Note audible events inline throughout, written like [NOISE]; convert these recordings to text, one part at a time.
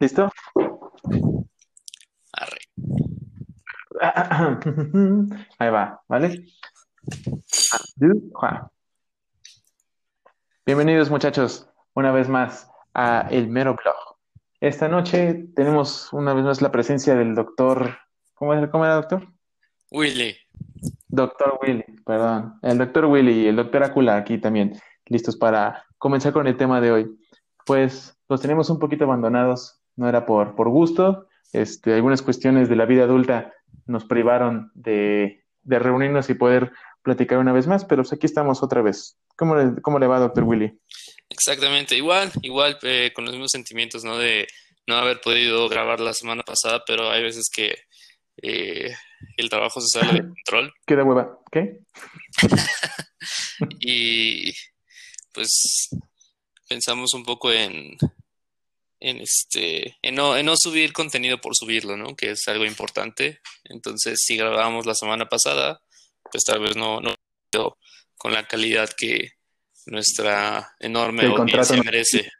¿Listo? Arre. [CLEARS THROAT] Ahí va, ¿vale? Bienvenidos muchachos, una vez más a El Mero Blog. Esta noche tenemos una vez más la presencia del doctor, ¿cómo era, cómo era doctor? Willy. Doctor Willy, perdón. El doctor Willy y el doctor Acula aquí también, listos para comenzar con el tema de hoy. Pues los tenemos un poquito abandonados, no era por, por gusto, este, algunas cuestiones de la vida adulta nos privaron de, de reunirnos y poder platicar una vez más, pero pues aquí estamos otra vez. ¿Cómo le, cómo le va, doctor Willy? Exactamente, igual, igual eh, con los mismos sentimientos, ¿no? De no haber podido grabar la semana pasada, pero hay veces que eh, el trabajo se sale de control [LAUGHS] ¿Qué de hueva? ¿Qué? [LAUGHS] y pues pensamos un poco en, en este, en no, en no subir contenido por subirlo, ¿no? Que es algo importante. Entonces, si grabábamos la semana pasada, pues tal vez no, no con la calidad que nuestra enorme el audiencia merece.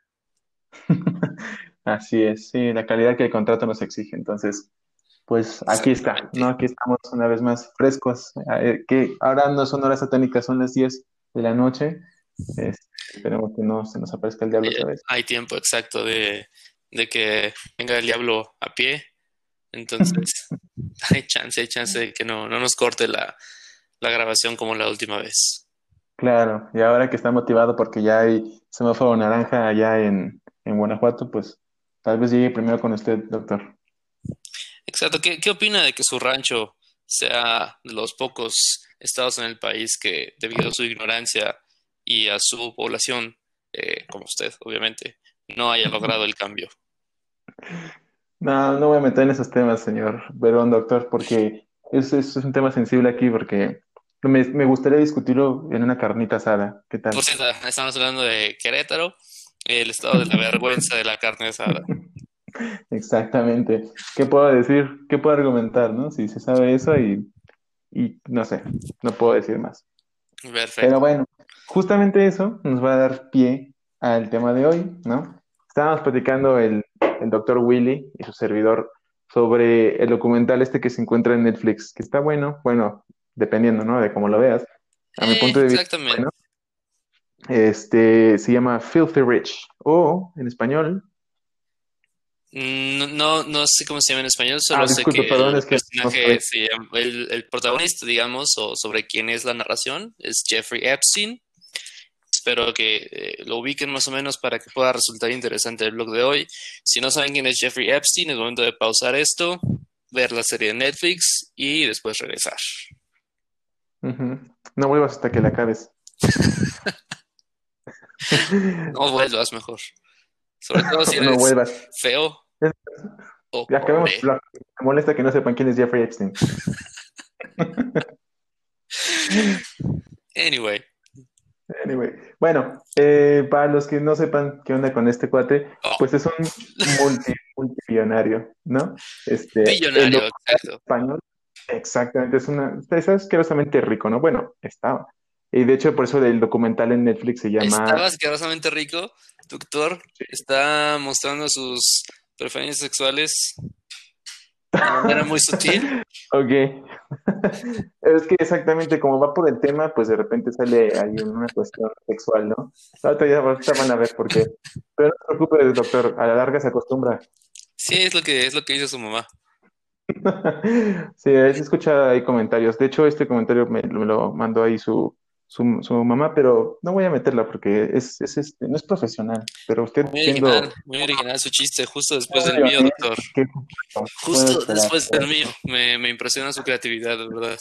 [LAUGHS] Así es, sí, la calidad que el contrato nos exige. Entonces, pues aquí está. ¿no? Aquí estamos una vez más frescos, eh, que ahora no son horas satánicas, son las 10 de la noche. Este, esperemos que no se nos aparezca el diablo Hay, otra vez. hay tiempo exacto de, de que venga el diablo a pie. Entonces, [LAUGHS] [LAUGHS] hay chance, hay chance de que no, no nos corte la, la grabación como la última vez. Claro, y ahora que está motivado porque ya hay semáforo naranja allá en, en Guanajuato, pues tal vez llegue primero con usted, doctor. Exacto. ¿Qué, qué opina de que su rancho sea de los pocos estados en el país que, debido a su ignorancia y a su población, eh, como usted, obviamente, no haya logrado el cambio? [LAUGHS] No, no voy a meter en esos temas, señor Verón, doctor, porque eso, eso es un tema sensible aquí, porque me, me gustaría discutirlo en una carnita asada. ¿Qué tal? Cierto, estamos hablando de Querétaro, el estado de la vergüenza de la carne asada. [LAUGHS] Exactamente. ¿Qué puedo decir? ¿Qué puedo argumentar, no? Si se sabe eso y, y no sé, no puedo decir más. Perfecto. Pero bueno, justamente eso nos va a dar pie al tema de hoy, ¿no? Estábamos platicando el, el doctor Willy y su servidor sobre el documental este que se encuentra en Netflix, que está bueno, bueno, dependiendo, ¿no? De cómo lo veas. A mi Eh, punto de vista, exactamente. bueno, este se llama Filthy Rich, o en español, Mm, No, no, no sé cómo se llama en español, solo ah, sé disculpe, que perdón, el es que no personaje, sabía. se llama- el, el protagonista, digamos, o sobre quién es la narración, es Jeffrey Epstein. Espero que eh, lo ubiquen más o menos para que pueda resultar interesante el blog de hoy. Si no saben quién es Jeffrey Epstein, es momento de pausar esto, ver la serie de Netflix y después regresar. No vuelvas hasta que la acabes. [LAUGHS] No vuelvas mejor. Sobre todo si [LAUGHS] No eres vuelvas. feo o Ya acabemos. Me molesta que no sepan quién es Jeffrey Epstein. [LAUGHS] Anyway, Anyway, bueno, eh, para los que no sepan qué onda con este cuate, oh, pues es un multi, [LAUGHS] multimillonario, ¿no? Este, documental exacto. español, exactamente, es una, es asquerosamente rico, ¿no? Bueno, estaba. Y de hecho, por eso el documental en Netflix se llama, asquerosamente rico. Doctor está mostrando sus preferencias sexuales manera muy [LAUGHS] sutil. ok. [LAUGHS] Es que exactamente como va por el tema, pues de repente sale ahí una cuestión sexual, ¿no? Ahorita ya ahorita van a ver por qué. Pero no se preocupe, doctor, a la larga se acostumbra. Sí, es lo que es lo que dice su mamá. [LAUGHS] Sí, he escuchado ahí comentarios. De hecho, este comentario me, me lo mandó ahí su, su, su mamá, pero no voy a meterla porque es, es este, no es profesional. Pero usted Muy siendo original, muy original su chiste, justo después del mío, doctor. ¿qué Justo después del mío. Me, me impresiona su creatividad, de verdad.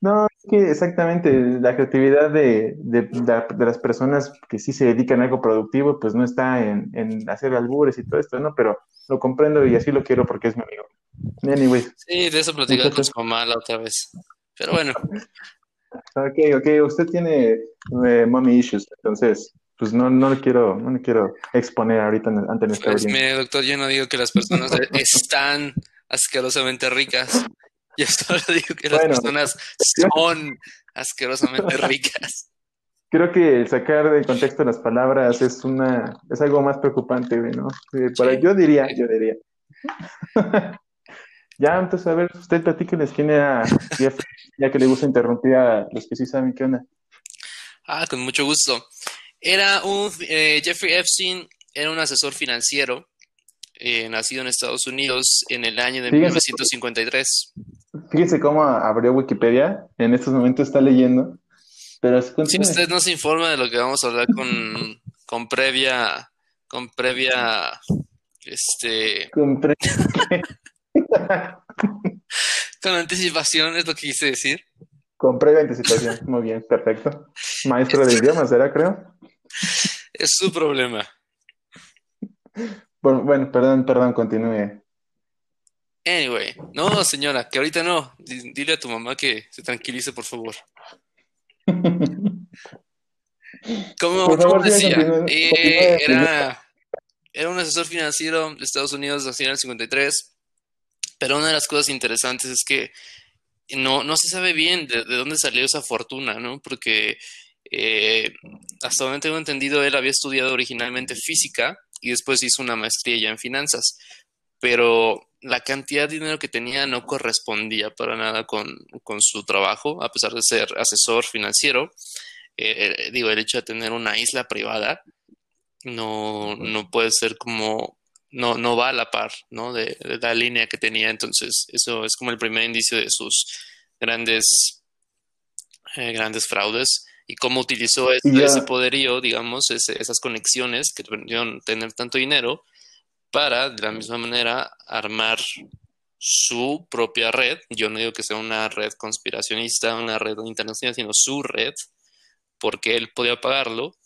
No, es que exactamente la creatividad de, de, la- de las personas que sí se dedican a algo productivo, pues no está en, en hacer albures y todo esto, ¿no? Pero lo comprendo y así lo quiero porque es mi amigo. Anyway, Sí, de eso platicaba con su mamá la otra vez. Pero bueno, Ok, ok, usted tiene eh, mommy issues, entonces, pues no, no lo quiero, no lo quiero exponer ahorita en- ante nuestra pues audiencia. mire, doctor, yo no digo que las personas [LAUGHS] están asquerosamente ricas. Yo solo [LAUGHS] digo que las personas son asquerosamente ricas. creo que el sacar de contexto las palabras es una es algo más preocupante, ¿no? para, yo diría, yo diría. [LAUGHS] ya, entonces, a ver, usted platíqueles quién era Jeff, ya que le gusta interrumpir a los que sí saben qué onda. Ah, con mucho gusto. Era un eh, Jeffrey Epstein, era un asesor financiero, eh, nacido en Estados Unidos en el año de 1953. Fíjense cómo abrió Wikipedia, en estos momentos está leyendo pero si usted no se informa de lo que vamos a hablar con, con previa, con previa, este... Con [LAUGHS] con anticipación es lo que quise decir. Con previa anticipación, muy bien, perfecto. Maestro de idiomas, ¿era creo? Es su problema. Bueno, bueno, perdón, perdón, continúe. Anyway, no, señora, que ahorita no. Dile a tu mamá que se tranquilice, por favor. [LAUGHS] Como, decía, eh, era, era, un asesor financiero de Estados Unidos nació en el 53, pero una de las cosas interesantes es que no, no se sabe bien de, dónde salió esa fortuna, ¿no? Porque eh, hasta donde tengo entendido, él había estudiado originalmente física y después hizo una maestría ya en finanzas, pero la cantidad de dinero que tenía no correspondía para nada con, su trabajo, a pesar de ser asesor financiero. Eh, eh, digo, el hecho de tener una isla privada no, no puede ser como, no, no va a la par, ¿no? De, la línea que tenía. Entonces, eso es como el primer indicio de sus grandes, eh, grandes fraudes y cómo utilizó ese, poderío, digamos, esas conexiones que permitieron tener tanto dinero para, de la misma manera, armar su propia red. Yo no digo que sea una red conspiracionista, una red internacional, sino su red, porque él podía pagarlo,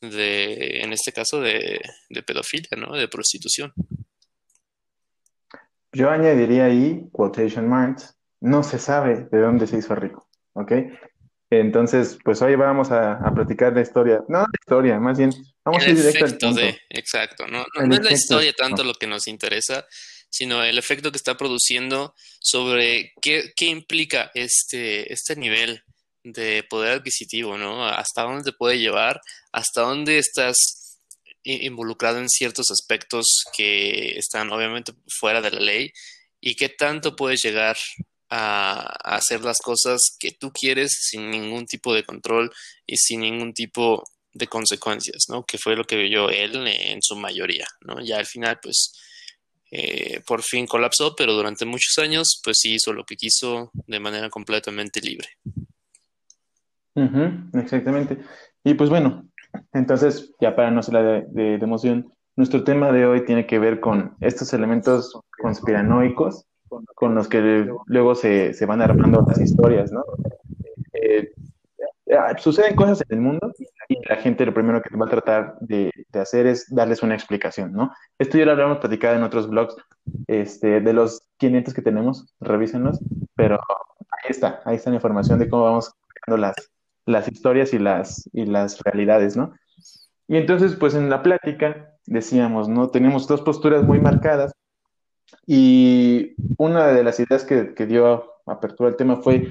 de, en este caso, de, de pedofilia, ¿no? De prostitución. Yo añadiría ahí, quotation marks, no se sabe de dónde se hizo rico, ¿ok? Entonces, pues hoy vamos a, platicar la historia. No la historia, más bien, vamos a ir directo al punto. De, exacto, no, no, es la historia tanto lo que nos interesa, sino el efecto que está produciendo sobre qué, qué implica este, este nivel de poder adquisitivo, ¿no? Hasta dónde te puede llevar, hasta dónde estás involucrado en ciertos aspectos que están obviamente fuera de la ley y qué tanto puedes llegar a, hacer las cosas que tú quieres sin ningún tipo de control y sin ningún tipo de consecuencias, ¿no? Que fue lo que vio él en su mayoría, ¿no? Ya al final, pues, eh, por fin colapsó, pero durante muchos años, pues sí hizo lo que quiso de manera completamente libre. exactamente. Y pues bueno, entonces, ya para no ser de emoción, nuestro tema de hoy tiene que ver con estos elementos conspiranoicos con los que luego se, se van armando las historias, ¿no? Eh, ah, suceden cosas en el mundo y la gente lo primero que va a tratar de, de, hacer es darles una explicación, ¿no? Esto ya lo habíamos platicado en otros blogs, este, de los 500 que tenemos, revísenlos, pero ahí está, ahí está la información de cómo vamos creando las, las historias y las, y las realidades, ¿no? Y entonces, pues en la plática decíamos, ¿no? Tenemos dos posturas muy marcadas y una de las ideas que, dio apertura al tema fue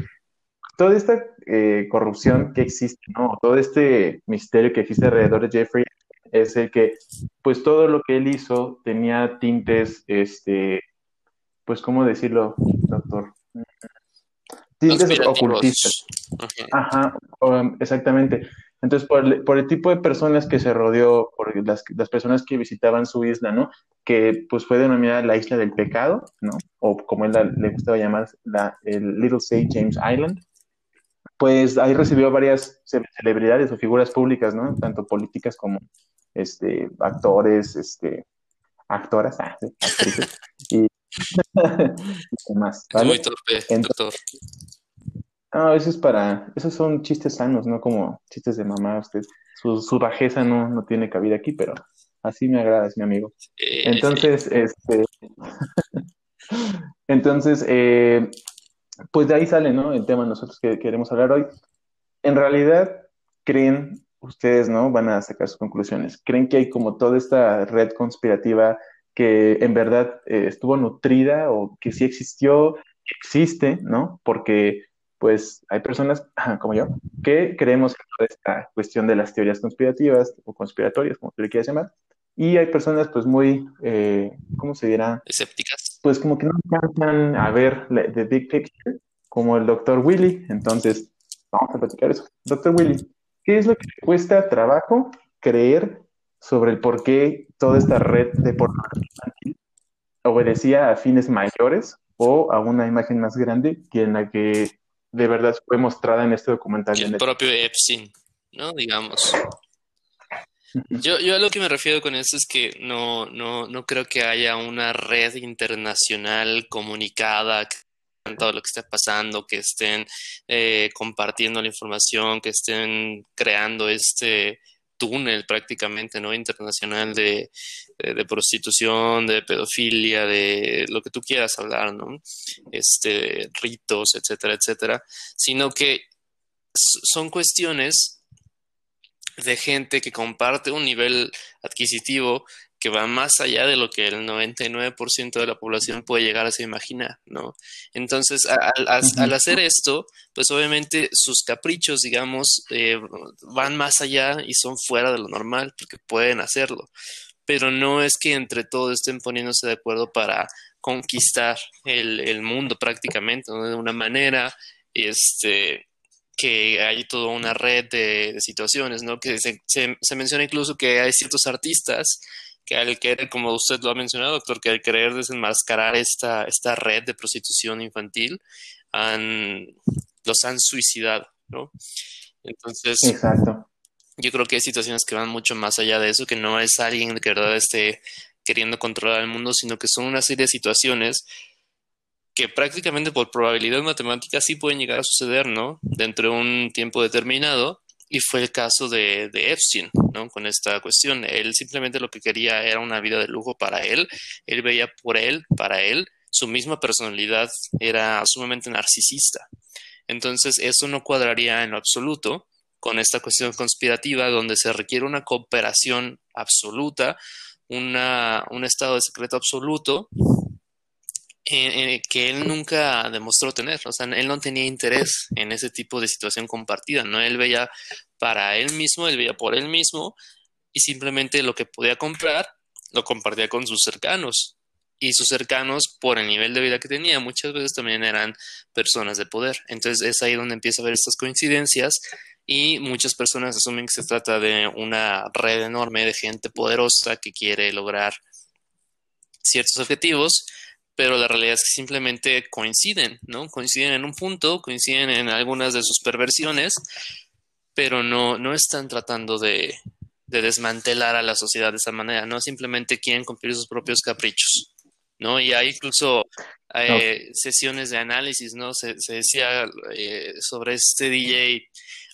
toda esta eh, corrupción que existe, ¿no? Todo este misterio que existe alrededor de Jeffrey es el que, pues todo lo que él hizo tenía tintes, este, pues, ¿cómo decirlo, doctor? Tintes ocultistas. Ajá, um, exactamente. Entonces, por el, tipo de personas que se rodeó, por las, personas que visitaban su isla, ¿no? Que pues fue denominada la isla del pecado, ¿no? O como él le gustaba llamar, la, el Little St. James Island. Pues ahí recibió varias celebridades o figuras públicas, ¿no? Tanto políticas como este, actores, este, actoras, ah, actrices, y, [LAUGHS] [LAUGHS] demás. ¿vale? Muy torpe, doctor. No, eso es para, esos son chistes sanos, no como chistes de mamá. Usted, su, bajeza no, no tiene cabida aquí, pero así me agrada, es mi amigo. Entonces, este, [LAUGHS] entonces, eh, pues de ahí sale, ¿no? El tema nosotros que queremos hablar hoy. En realidad, creen ustedes, ¿no? Van a sacar sus conclusiones. ¿Creen que hay como toda esta red conspirativa que en verdad eh, estuvo nutrida o que sí existió, existe, ¿no? Porque pues hay personas [LAUGHS] como yo que creemos en esta cuestión de las teorías conspirativas o conspiratorias, como tú le quieras llamar, y hay personas pues muy, eh, ¿cómo se dirá? Escépticas. Pues como que no alcanzan a ver the big picture, como el doctor Willy. Entonces, vamos a platicar eso. Doctor Willy, ¿qué es lo que cuesta trabajo creer sobre el por qué toda esta red de pornografía obedecía a fines mayores o a una imagen más grande que en la que de verdad fue mostrada en este documental. el propio Epstein, ¿no? Digamos. Yo, yo a lo que me refiero con esto es que no, no, no creo que haya una red internacional comunicada todo lo que está pasando, que estén eh, compartiendo la información, que estén creando este túnel prácticamente, ¿no? Internacional de, de, prostitución, de pedofilia, de lo que tú quieras hablar, ¿no? Este, ritos, etcétera, etcétera, sino que son cuestiones de gente que comparte un nivel adquisitivo que va más allá de lo que el 99% de la población puede llegar a se imaginar, ¿no? Entonces, al, hacer esto, pues obviamente sus caprichos, digamos, eh, van más allá y son fuera de lo normal, porque pueden hacerlo. Pero no es que entre todos estén poniéndose de acuerdo para conquistar el, mundo prácticamente, ¿no? De una manera, este, que hay toda una red de, situaciones, ¿no? Que se, se, menciona incluso que hay ciertos artistas que al querer, como usted lo ha mencionado, doctor, que al querer desenmascarar esta, esta red de prostitución infantil, han, los han suicidado, ¿no? Entonces, Exacto. yo creo que hay situaciones que van mucho más allá de eso, que no es alguien que de verdad esté queriendo controlar el mundo, sino que son una serie de situaciones que prácticamente por probabilidad matemática sí pueden llegar a suceder, ¿no? Dentro de un tiempo determinado y fue el caso de, Epstein, ¿no? Con esta cuestión. Él simplemente lo que quería era una vida de lujo para él. Él veía por él, para él, su misma personalidad era sumamente narcisista. Entonces, eso no cuadraría en lo absoluto con esta cuestión conspirativa donde se requiere una cooperación absoluta, una, un estado de secreto absoluto que él nunca demostró tener, o sea, él no tenía interés en ese tipo de situación compartida, ¿no? Él veía para él mismo, él veía por él mismo y simplemente lo que podía comprar lo compartía con sus cercanos. Y sus cercanos, por el nivel de vida que tenía, muchas veces también eran personas de poder. Entonces es ahí donde empieza a haber estas coincidencias y muchas personas asumen que se trata de una red enorme de gente poderosa que quiere lograr ciertos objetivos pero la realidad es que simplemente coinciden, ¿no? Coinciden en un punto, coinciden en algunas de sus perversiones, pero no, no están tratando de, desmantelar a la sociedad de esa manera, ¿no? Simplemente quieren cumplir sus propios caprichos, ¿no? Y hay incluso eh, sesiones de análisis, ¿no? Se, decía eh, sobre este DJ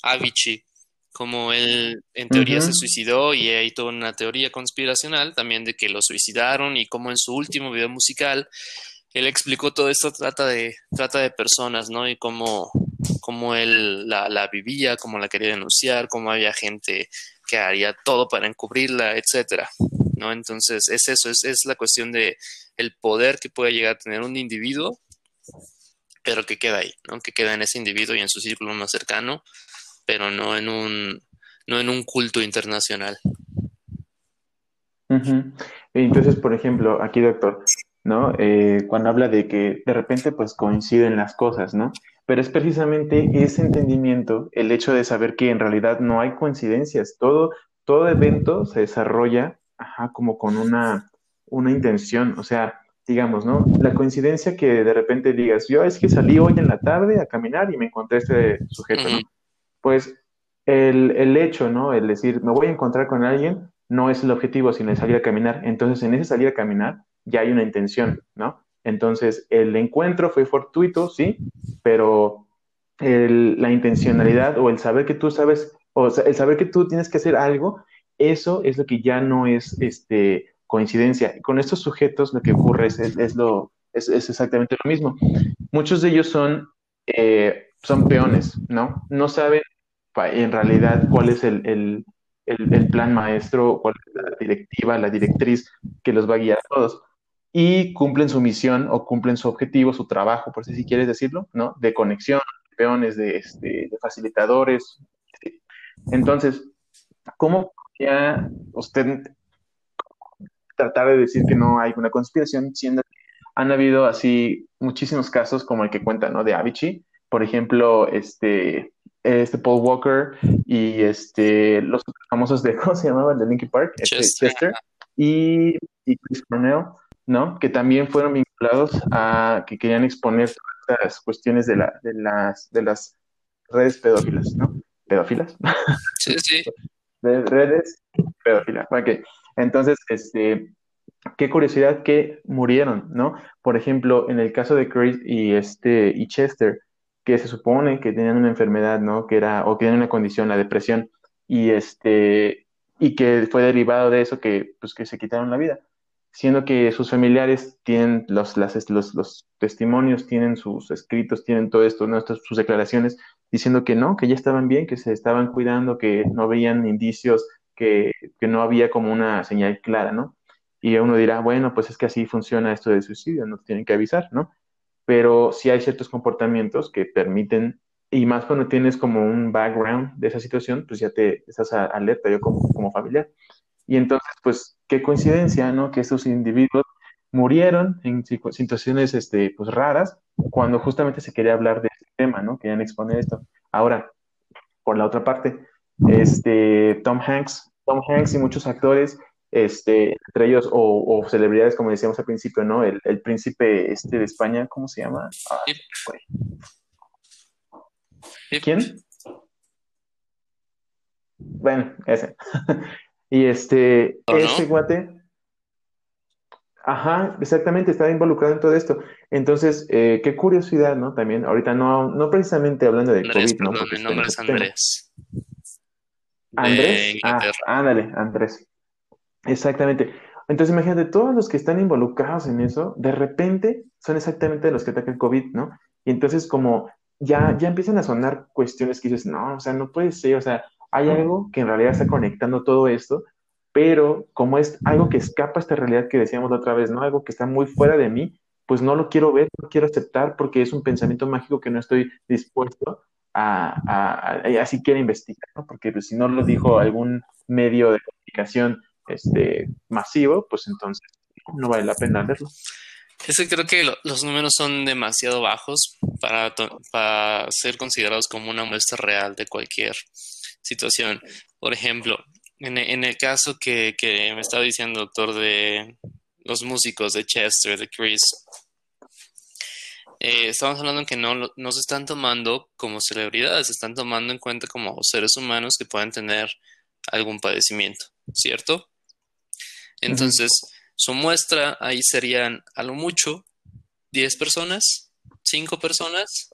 Avicii, como él en teoría se suicidó y hay toda una teoría conspiracional también de que lo suicidaron y como en su último video musical él explicó todo esto trata de trata de personas, ¿no? Y cómo, cómo él la, la, vivía, cómo la quería denunciar, cómo había gente que haría todo para encubrirla, etcétera, ¿no? Entonces es eso, es, es la cuestión de el poder que puede llegar a tener un individuo, pero que queda ahí, ¿no? Que queda en ese individuo y en su círculo más cercano pero no en un, no en un culto internacional. Entonces, por ejemplo, aquí, doctor, ¿no? Eh, cuando habla de que de repente pues coinciden las cosas, ¿no? Pero es precisamente ese entendimiento, el hecho de saber que en realidad no hay coincidencias, todo, todo evento se desarrolla ajá, como con una, una intención, o sea, digamos, ¿no? La coincidencia que de repente digas, yo es que salí hoy en la tarde a caminar y me encontré este sujeto, ¿no? Pues el, el, hecho, ¿no? El decir, me voy a encontrar con alguien, no es el objetivo, sino el salir a caminar. Entonces, en ese salir a caminar ya hay una intención, ¿no? Entonces, el encuentro fue fortuito, sí, pero el, la intencionalidad o el saber que tú sabes, o el saber que tú tienes que hacer algo, eso es lo que ya no es este, coincidencia. Con estos sujetos lo que ocurre es, es, lo, es, es, exactamente lo mismo. Muchos de ellos son, eh, son peones, ¿no? No saben en realidad cuál es el, el, el, plan maestro, cuál es la directiva, la directriz que los va a guiar a todos. Y cumplen su misión o cumplen su objetivo, su trabajo, por si quieres decirlo, ¿no? De conexión, peones, de, este, de facilitadores. Entonces, ¿cómo podría usted tratar de decir que no hay una conspiración, siendo han habido así muchísimos casos como el que cuenta, ¿no? De Avicii, por ejemplo, este, este Paul Walker y este, los famosos de, [LAUGHS] ¿cómo se llamaba? El de Linkin Park, este, Chester, y, y, Chris Cornell, ¿no? Que también fueron vinculados a que querían exponer todas las cuestiones de, la, de, las, de las redes pedófilas, ¿no? ¿Pedófilas? Sí, sí. [LAUGHS] De redes pedófilas. Entonces, este, qué curiosidad que murieron, ¿no? Por ejemplo, en el caso de Chris y este y Chester, que se supone que tenían una enfermedad, ¿no? Que era o que tenían una condición, la depresión, y este y que fue derivado de eso que pues que se quitaron la vida, siendo que sus familiares tienen los los, los testimonios, tienen sus escritos, tienen todo esto, ¿no? sus declaraciones diciendo que no, que ya estaban bien, que se estaban cuidando, que no veían indicios, que, que no había como una señal clara, ¿no? Y uno dirá, bueno, pues es que así funciona esto de suicidio, no tienen que avisar, ¿no? Pero sí hay ciertos comportamientos que permiten, y más cuando tienes como un background de esa situación, pues ya te estás alerta yo como, como familiar. Y entonces, pues, qué coincidencia, ¿no? Que estos individuos murieron en situaciones este, pues, raras cuando justamente se quería hablar de este tema, ¿no? Querían exponer esto. Ahora, por la otra parte, este, Tom Hanks, Tom Hanks y muchos actores este, entre ellos, o, celebridades, como decíamos al principio, ¿no? El, príncipe este de España, ¿cómo se llama? Ah, ¿Quién? Bueno, ese. [LAUGHS] y este, ese guate. Ajá, exactamente, está involucrado en todo esto. Entonces, eh, qué curiosidad, ¿no? También, ahorita no, no precisamente hablando de Andrés, COVID, ¿no? mi nombre es Andrés. Andrés, ah, ándale, Andrés. Exactamente. Entonces, imagínate, todos los que están involucrados en eso, de repente son exactamente los que atacan el COVID, ¿no? Y entonces, como ya, ya empiezan a sonar cuestiones que dices, no, o sea, no puede ser, o sea, hay algo que en realidad está conectando todo esto, pero como es algo que escapa a esta realidad que decíamos la otra vez, ¿no? Algo que está muy fuera de mí, pues no lo quiero ver, no quiero aceptar porque es un pensamiento mágico que no estoy dispuesto a, a, a, a siquiera investigar, ¿no? Porque pues, si no lo dijo algún medio de comunicación este, masivo, pues entonces no vale la pena verlo. Es que creo que los números son demasiado bajos para, para ser considerados como una muestra real de cualquier situación. Por ejemplo, en, el caso que, me estaba diciendo, doctor, de los músicos de Chester, de Chris, eh, estamos hablando que no, no se están tomando como celebridades, se están tomando en cuenta como seres humanos que pueden tener algún padecimiento, ¿cierto? Entonces, su muestra ahí serían a lo mucho 10 personas, 5 personas,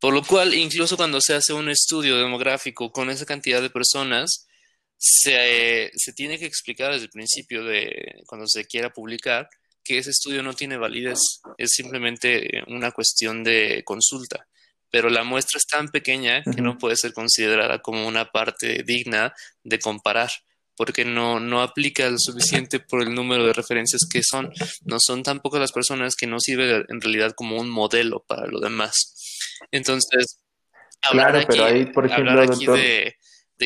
por lo cual incluso cuando se hace un estudio demográfico con esa cantidad de personas, se, se tiene que explicar desde el principio de cuando se quiera publicar que ese estudio no tiene validez, es simplemente una cuestión de consulta. Pero la muestra es tan pequeña que no puede ser considerada como una parte digna de comparar porque no, no aplica lo suficiente por el número de referencias que son. No son tampoco las personas que no sirven en realidad como un modelo para lo demás. Entonces, hablar aquí, pero ahí, por ejemplo, de,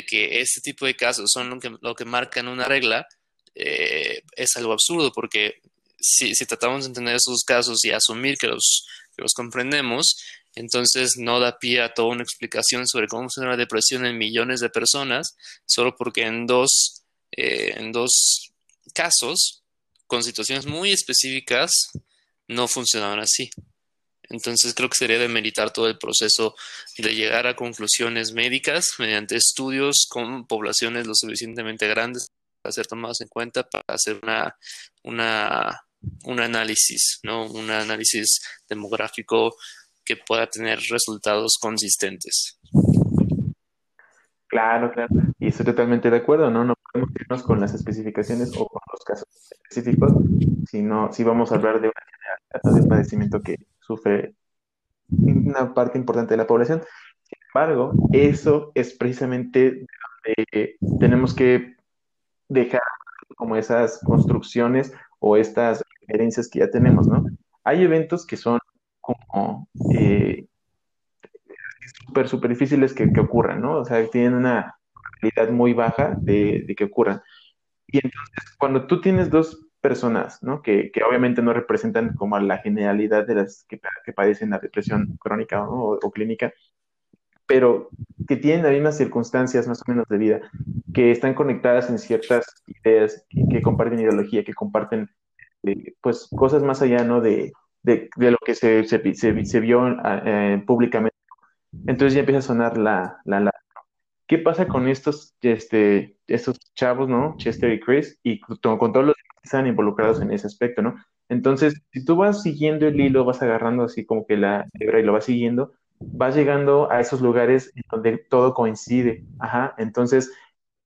que este tipo de casos son lo que, lo que marcan una regla eh, es algo absurdo, porque si, si tratamos de entender esos casos y asumir que los, que los comprendemos, entonces no da pie a toda una explicación sobre cómo funciona la depresión en millones de personas, solo porque en dos eh, en dos casos, con situaciones muy específicas, no funcionaban así. Entonces creo que sería de meritar todo el proceso de llegar a conclusiones médicas mediante estudios con poblaciones lo suficientemente grandes para ser tomados en cuenta para hacer una, una, un análisis, ¿no? Un análisis demográfico que pueda tener resultados consistentes. Claro, claro. Y estoy totalmente de acuerdo. No con las especificaciones o con los casos específicos, sino si vamos a hablar de una generalidad de padecimiento que sufre una parte importante de la población. Sin embargo, eso es precisamente donde tenemos que dejar como esas construcciones o estas referencias que ya tenemos, ¿no? Hay eventos que son como eh, súper, súper difíciles que, que, ocurran, ¿no? O sea, tienen una probabilidad muy baja de, de, que ocurran. Y entonces, cuando tú tienes dos personas, ¿no? Que, que obviamente no representan como la generalidad de las que, que padecen la depresión crónica o, o clínica, pero que tienen las mismas circunstancias más o menos de vida, que están conectadas en ciertas ideas, que, que comparten ideología, que comparten eh, pues cosas más allá ¿no? de, de, de lo que se, se, se, se vio eh, públicamente. Entonces ya empieza a sonar la, la, la, ¿Qué pasa con estos, este, estos chavos, ¿no? Chester y Chris, y con, con todos los que están involucrados en ese aspecto, ¿no? Entonces, si tú vas siguiendo el hilo, vas agarrando así como que la hebra y lo vas siguiendo, vas llegando a esos lugares donde todo coincide. Ajá. Entonces,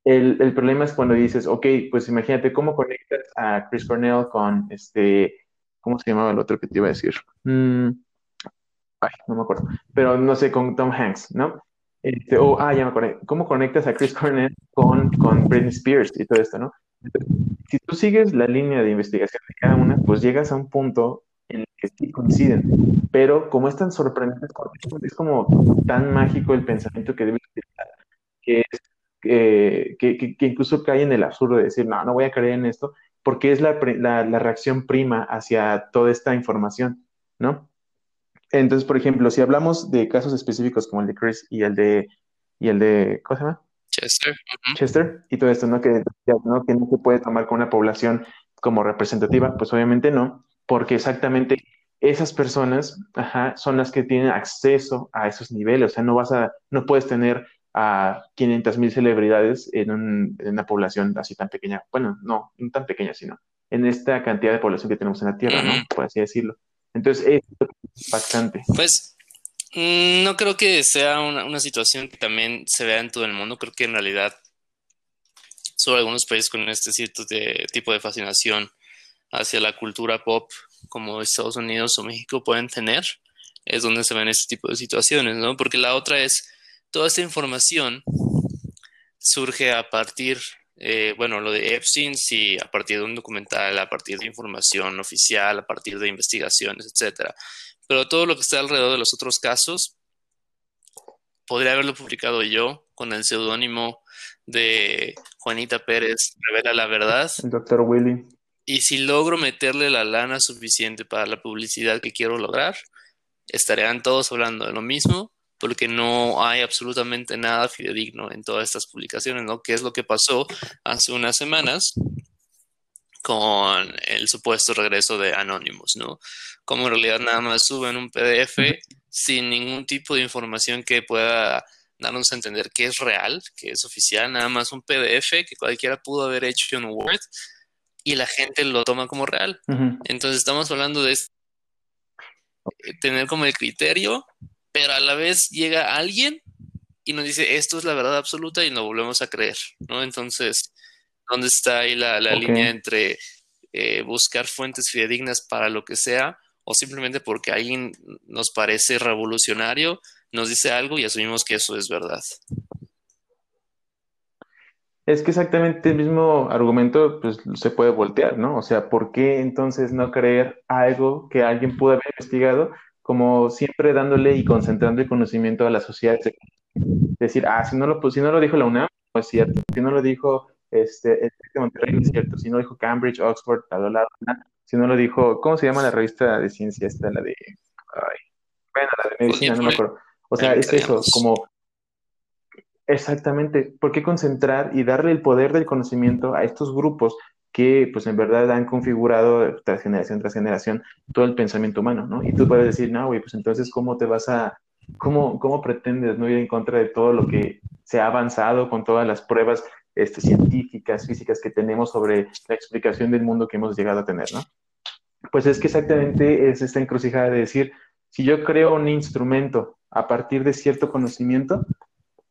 el, el, problema es cuando dices, ok, pues imagínate cómo conectas a Chris Cornell con este, ¿cómo se llamaba el otro que te iba a decir? Mm, ay, no me acuerdo, pero no sé, con Tom Hanks, ¿no? Este, o, ah, ya me acuerdo, ¿cómo conectas a Chris Cornell con, con Britney Spears y todo esto, ¿no? Si tú sigues la línea de investigación de cada una, pues llegas a un punto en el que sí coinciden, pero como es tan sorprendente, es como tan mágico el pensamiento que debe utilizar, que es que, que, que, incluso cae en el absurdo de decir, no, no voy a creer en esto, porque es la, la, la, reacción prima hacia toda esta información, ¿no? Entonces, por ejemplo, si hablamos de casos específicos como el de Chris y el de, y el de ¿cómo se llama? Chester. Uh -huh. Chester, y todo esto, ¿no? Que, ¿no? que no se puede tomar con una población como representativa, pues obviamente no, porque exactamente esas personas ajá, son las que tienen acceso a esos niveles, o sea, no vas a, no puedes tener a 500 mil celebridades en, un, en, una población así tan pequeña. Bueno, no, no tan pequeña, sino en esta cantidad de población que tenemos en la Tierra, ¿no? Por así decirlo. Entonces, es Pues no creo que sea una, una, situación que también se vea en todo el mundo. Creo que en realidad solo algunos países con este cierto de, tipo de fascinación hacia la cultura pop, como Estados Unidos o México, pueden tener, es donde se ven este tipo de situaciones, ¿no? Porque la otra es toda esta información surge a partir, eh, bueno, lo de Epstein, sí, a partir de un documental, a partir de información oficial, a partir de investigaciones, etcétera. Pero todo lo que está alrededor de los otros casos, podría haberlo publicado yo con el seudónimo de Juanita Pérez, revela la verdad. El doctor Willy. Y si logro meterle la lana suficiente para la publicidad que quiero lograr, estarían todos hablando de lo mismo porque no hay absolutamente nada fidedigno en todas estas publicaciones, ¿no? ¿Qué es lo que pasó hace unas semanas con el supuesto regreso de Anonymous, ¿no? Como en realidad nada más suben un PDF sin ningún tipo de información que pueda darnos a entender que es real, que es oficial, nada más un PDF que cualquiera pudo haber hecho en Word y la gente lo toma como real. Uh -huh. Entonces estamos hablando de tener como el criterio pero a la vez llega alguien y nos dice esto es la verdad absoluta y nos volvemos a creer, ¿no? Entonces, ¿dónde está ahí la, la okay. línea entre eh, buscar fuentes fidedignas para lo que sea o simplemente porque alguien nos parece revolucionario, nos dice algo y asumimos que eso es verdad? Es que exactamente el mismo argumento pues, se puede voltear, ¿no? O sea, ¿por qué entonces no creer algo que alguien pudo haber investigado como siempre dándole y concentrando el conocimiento a la sociedad. Decir, ah, si no lo, pues, si no lo dijo la UNAM, no es cierto. Si no lo dijo este, de Monterrey, no es cierto. Si no dijo Cambridge, Oxford, bla, bla. Si no lo dijo, ¿cómo se llama la revista de ciencia esta? La de, ay, bueno, la de medicina, no me acuerdo. O sea, es eso, como, exactamente, ¿por qué concentrar y darle el poder del conocimiento a estos grupos que pues en verdad han configurado tras generación tras generación todo el pensamiento humano, ¿no? Y tú puedes decir, no, güey, pues entonces, ¿cómo te vas a, cómo, cómo pretendes no ir en contra de todo lo que se ha avanzado con todas las pruebas este, científicas, físicas que tenemos sobre la explicación del mundo que hemos llegado a tener, ¿no? Pues es que exactamente es esta encrucijada de decir, si yo creo un instrumento a partir de cierto conocimiento,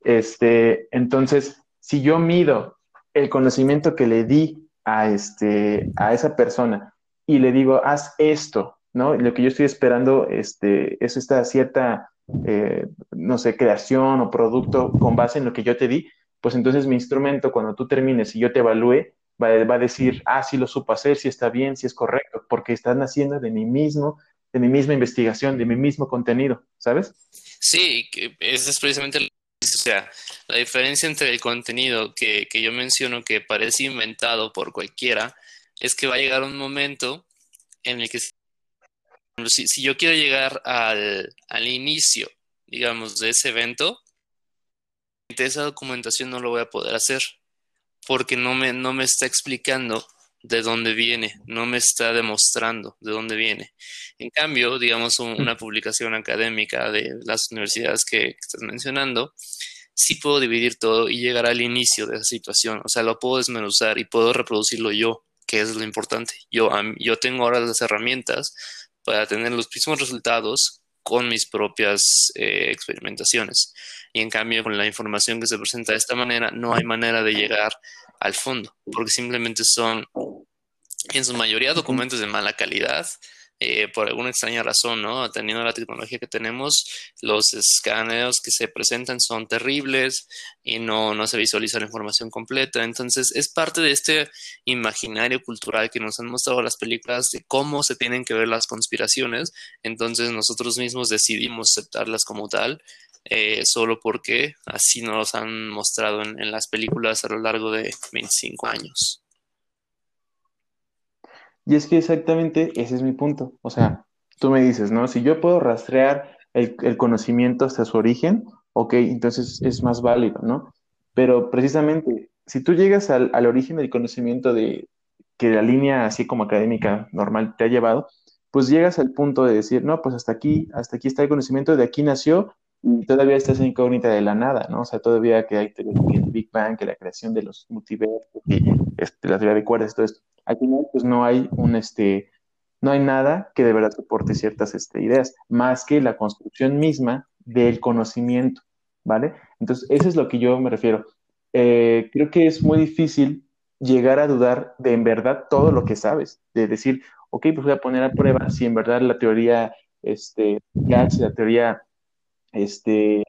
este, entonces, si yo mido el conocimiento que le di a, este, a esa persona y le digo, haz esto, ¿no? Lo que yo estoy esperando este, es esta cierta, eh, no sé, creación o producto con base en lo que yo te di, pues entonces mi instrumento, cuando tú termines y yo te evalúe, va, va a decir, ah, sí lo supo hacer, si está bien, si es correcto, porque estás naciendo de mí mismo, de mi misma investigación, de mi mismo contenido, ¿sabes? Sí, esa es precisamente, o sea, la diferencia entre el contenido que, que yo menciono que parece inventado por cualquiera, es que va a llegar un momento en el que si, si yo quiero llegar al, al inicio, digamos, de ese evento, esa documentación no lo voy a poder hacer porque no me, no me está explicando de dónde viene, no me está demostrando de dónde viene. En cambio, digamos, una publicación académica de las universidades que, estás mencionando, sí puedo dividir todo y llegar al inicio de esa situación. O sea, lo puedo desmenuzar y puedo reproducirlo yo, que es lo importante. Yo, yo tengo ahora las herramientas para tener los mismos resultados con mis propias eh, experimentaciones. Y en cambio, con la información que se presenta de esta manera, no hay manera de llegar al fondo, porque simplemente son, en su mayoría, documentos de mala calidad. Eh, por alguna extraña razón, ¿no? Teniendo la tecnología que tenemos, los escaneos que se presentan son terribles y no, no se visualiza la información completa. Entonces, es parte de este imaginario cultural que nos han mostrado las películas de cómo se tienen que ver las conspiraciones. Entonces, nosotros mismos decidimos aceptarlas como tal eh, solo porque así nos los han mostrado en, las películas a lo largo de 25 años. Y es que exactamente ese es mi punto. O sea, tú me dices, ¿no? Si yo puedo rastrear el, conocimiento hasta su origen, ok, entonces es más válido, ¿no? Pero precisamente, si tú llegas al, al origen del conocimiento de que la línea así como académica normal te ha llevado, pues llegas al punto de decir, no, pues hasta aquí, hasta aquí está el conocimiento, de aquí nació y todavía está esa incógnita de la nada, ¿no? O sea, todavía que hay el Big Bang, que la creación de los multiversos, y este, la teoría de cuerdas, todo esto. Al final, pues no hay un, este, no hay nada que de verdad soporte ciertas este, ideas, más que la construcción misma del conocimiento, ¿vale? Entonces, eso es lo que yo me refiero. Eh, creo que es muy difícil llegar a dudar de en verdad todo lo que sabes, de decir, ok, pues voy a poner a prueba si en verdad la teoría, este, la teoría este,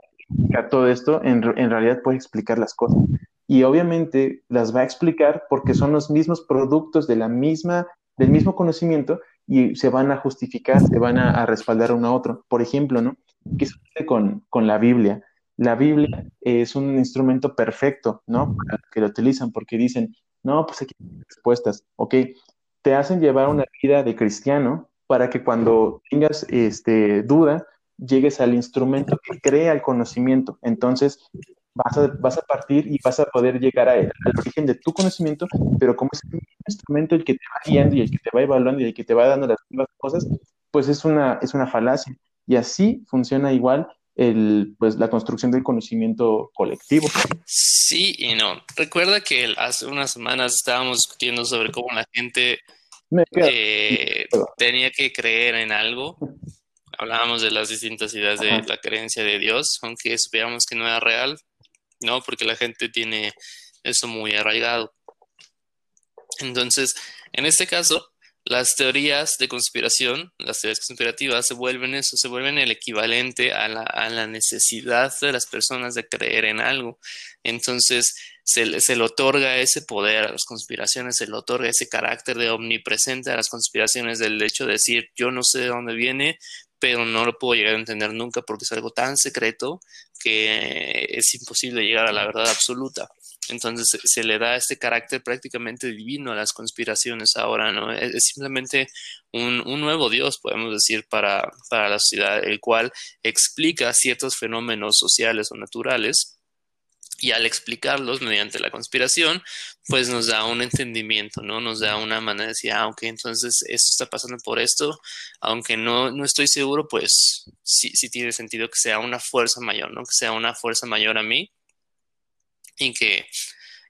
todo esto, en, realidad puede explicar las cosas. Y obviamente las va a explicar porque son los mismos productos de la misma, del mismo conocimiento y se van a justificar, se van a, respaldar uno a otro. Por ejemplo, ¿no? ¿Qué sucede con, con la Biblia? La Biblia es un instrumento perfecto, ¿no? Que lo utilizan porque dicen, no, pues aquí hay respuestas, ok. Te hacen llevar una vida de cristiano para que cuando tengas este, duda, llegues al instrumento que crea el conocimiento. Entonces, vas a, vas a partir y vas a poder llegar al origen de tu conocimiento, pero como es el instrumento el que te va guiando y el que te va evaluando y el que te va dando las nuevas cosas, pues es una, es una falacia. Y así funciona igual el, pues, la construcción del conocimiento colectivo. Sí y no. Recuerda que hace unas semanas estábamos discutiendo sobre cómo la gente eh, tenía que creer en algo hablábamos de las distintas ideas de la creencia de Dios, aunque supiéramos que no era real, ¿no? Porque la gente tiene eso muy arraigado. Entonces, en este caso, las teorías de conspiración, las teorías conspirativas, se vuelven eso, se vuelven el equivalente a la, a la necesidad de las personas de creer en algo. Entonces, se, se, le otorga ese poder a las conspiraciones, se le otorga ese carácter de omnipresente a las conspiraciones del hecho de decir, yo no sé de dónde viene, pero no lo puedo llegar a entender nunca porque es algo tan secreto que es imposible llegar a la verdad absoluta. Entonces se, le da este carácter prácticamente divino a las conspiraciones ahora, ¿no? Es, simplemente un, un, nuevo Dios, podemos decir, para, para la sociedad, el cual explica ciertos fenómenos sociales o naturales y al explicarlos mediante la conspiración, pues nos da un entendimiento, ¿no? Nos da una manera de decir, ah, ok, entonces esto está pasando por esto, aunque no, no estoy seguro, pues sí, sí tiene sentido que sea una fuerza mayor, ¿no? Que sea una fuerza mayor a mí y que,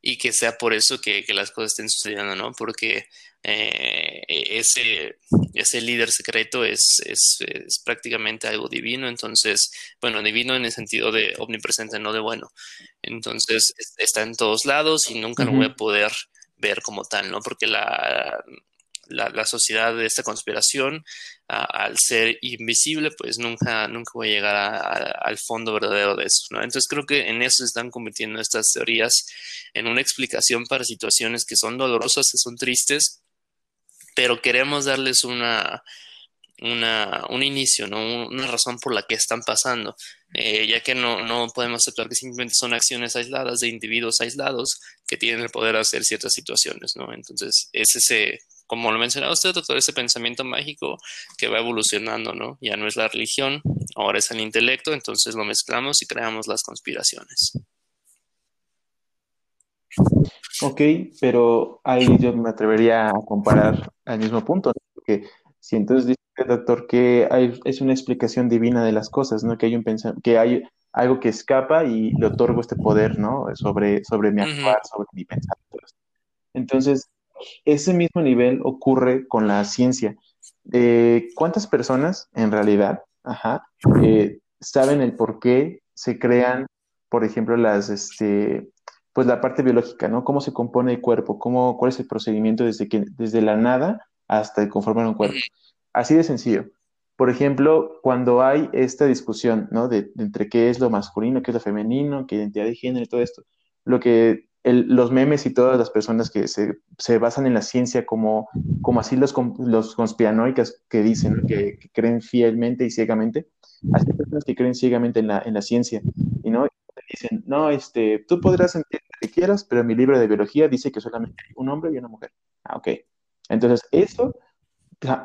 y que sea por eso que, que las cosas estén sucediendo, ¿no? Porque eh, ese, ese líder secreto es, es, es, prácticamente algo divino, entonces, bueno, divino en el sentido de omnipresente, no de bueno. Entonces, está en todos lados y nunca lo voy a poder ver como tal, ¿no? Porque la, la, sociedad de esta conspiración, al ser invisible, pues nunca, nunca voy a llegar al fondo verdadero de eso, ¿no? Entonces creo que en eso se están convirtiendo estas teorías en una explicación para situaciones que son dolorosas, que son tristes, pero queremos darles una, una, un inicio, ¿no? una razón por la que están pasando, eh, ya que no, no podemos aceptar que simplemente son acciones aisladas de individuos aislados que tienen el poder de hacer ciertas situaciones, ¿no? Entonces, es ese, como lo mencionaba usted, doctor, ese pensamiento mágico que va evolucionando, ¿no? Ya no es la religión, ahora es el intelecto, entonces lo mezclamos y creamos las conspiraciones. Ok, pero ahí yo me atrevería a comparar al mismo punto, porque si entonces dice el doctor que hay, es una explicación divina de las cosas, ¿no? Que hay un que hay algo que escapa y le otorgo este poder, ¿no? Sobre, sobre mi actuar, sobre mi pensamiento. Entonces, ese mismo nivel ocurre con la ciencia. Eh, ¿Cuántas personas en realidad ajá, eh, saben el por qué se crean, por ejemplo, las, este, pues la parte biológica, ¿no? Cómo se compone el cuerpo, cómo, cuál es el procedimiento desde, que, desde la nada hasta conformar un cuerpo. Así de sencillo. Por ejemplo, cuando hay esta discusión, ¿no? De, entre qué es lo masculino, qué es lo femenino, qué identidad de género todo esto, lo que los memes y todas las personas que se, se, basan en la ciencia como, como así los, los conspiranoicas que dicen que, creen fielmente y ciegamente, así personas que creen ciegamente en la, en la ciencia dicen, no, este, tú podrás sentir lo que quieras, pero mi libro de biología dice que solamente hay un hombre y una mujer. Ah, ok. Entonces, eso,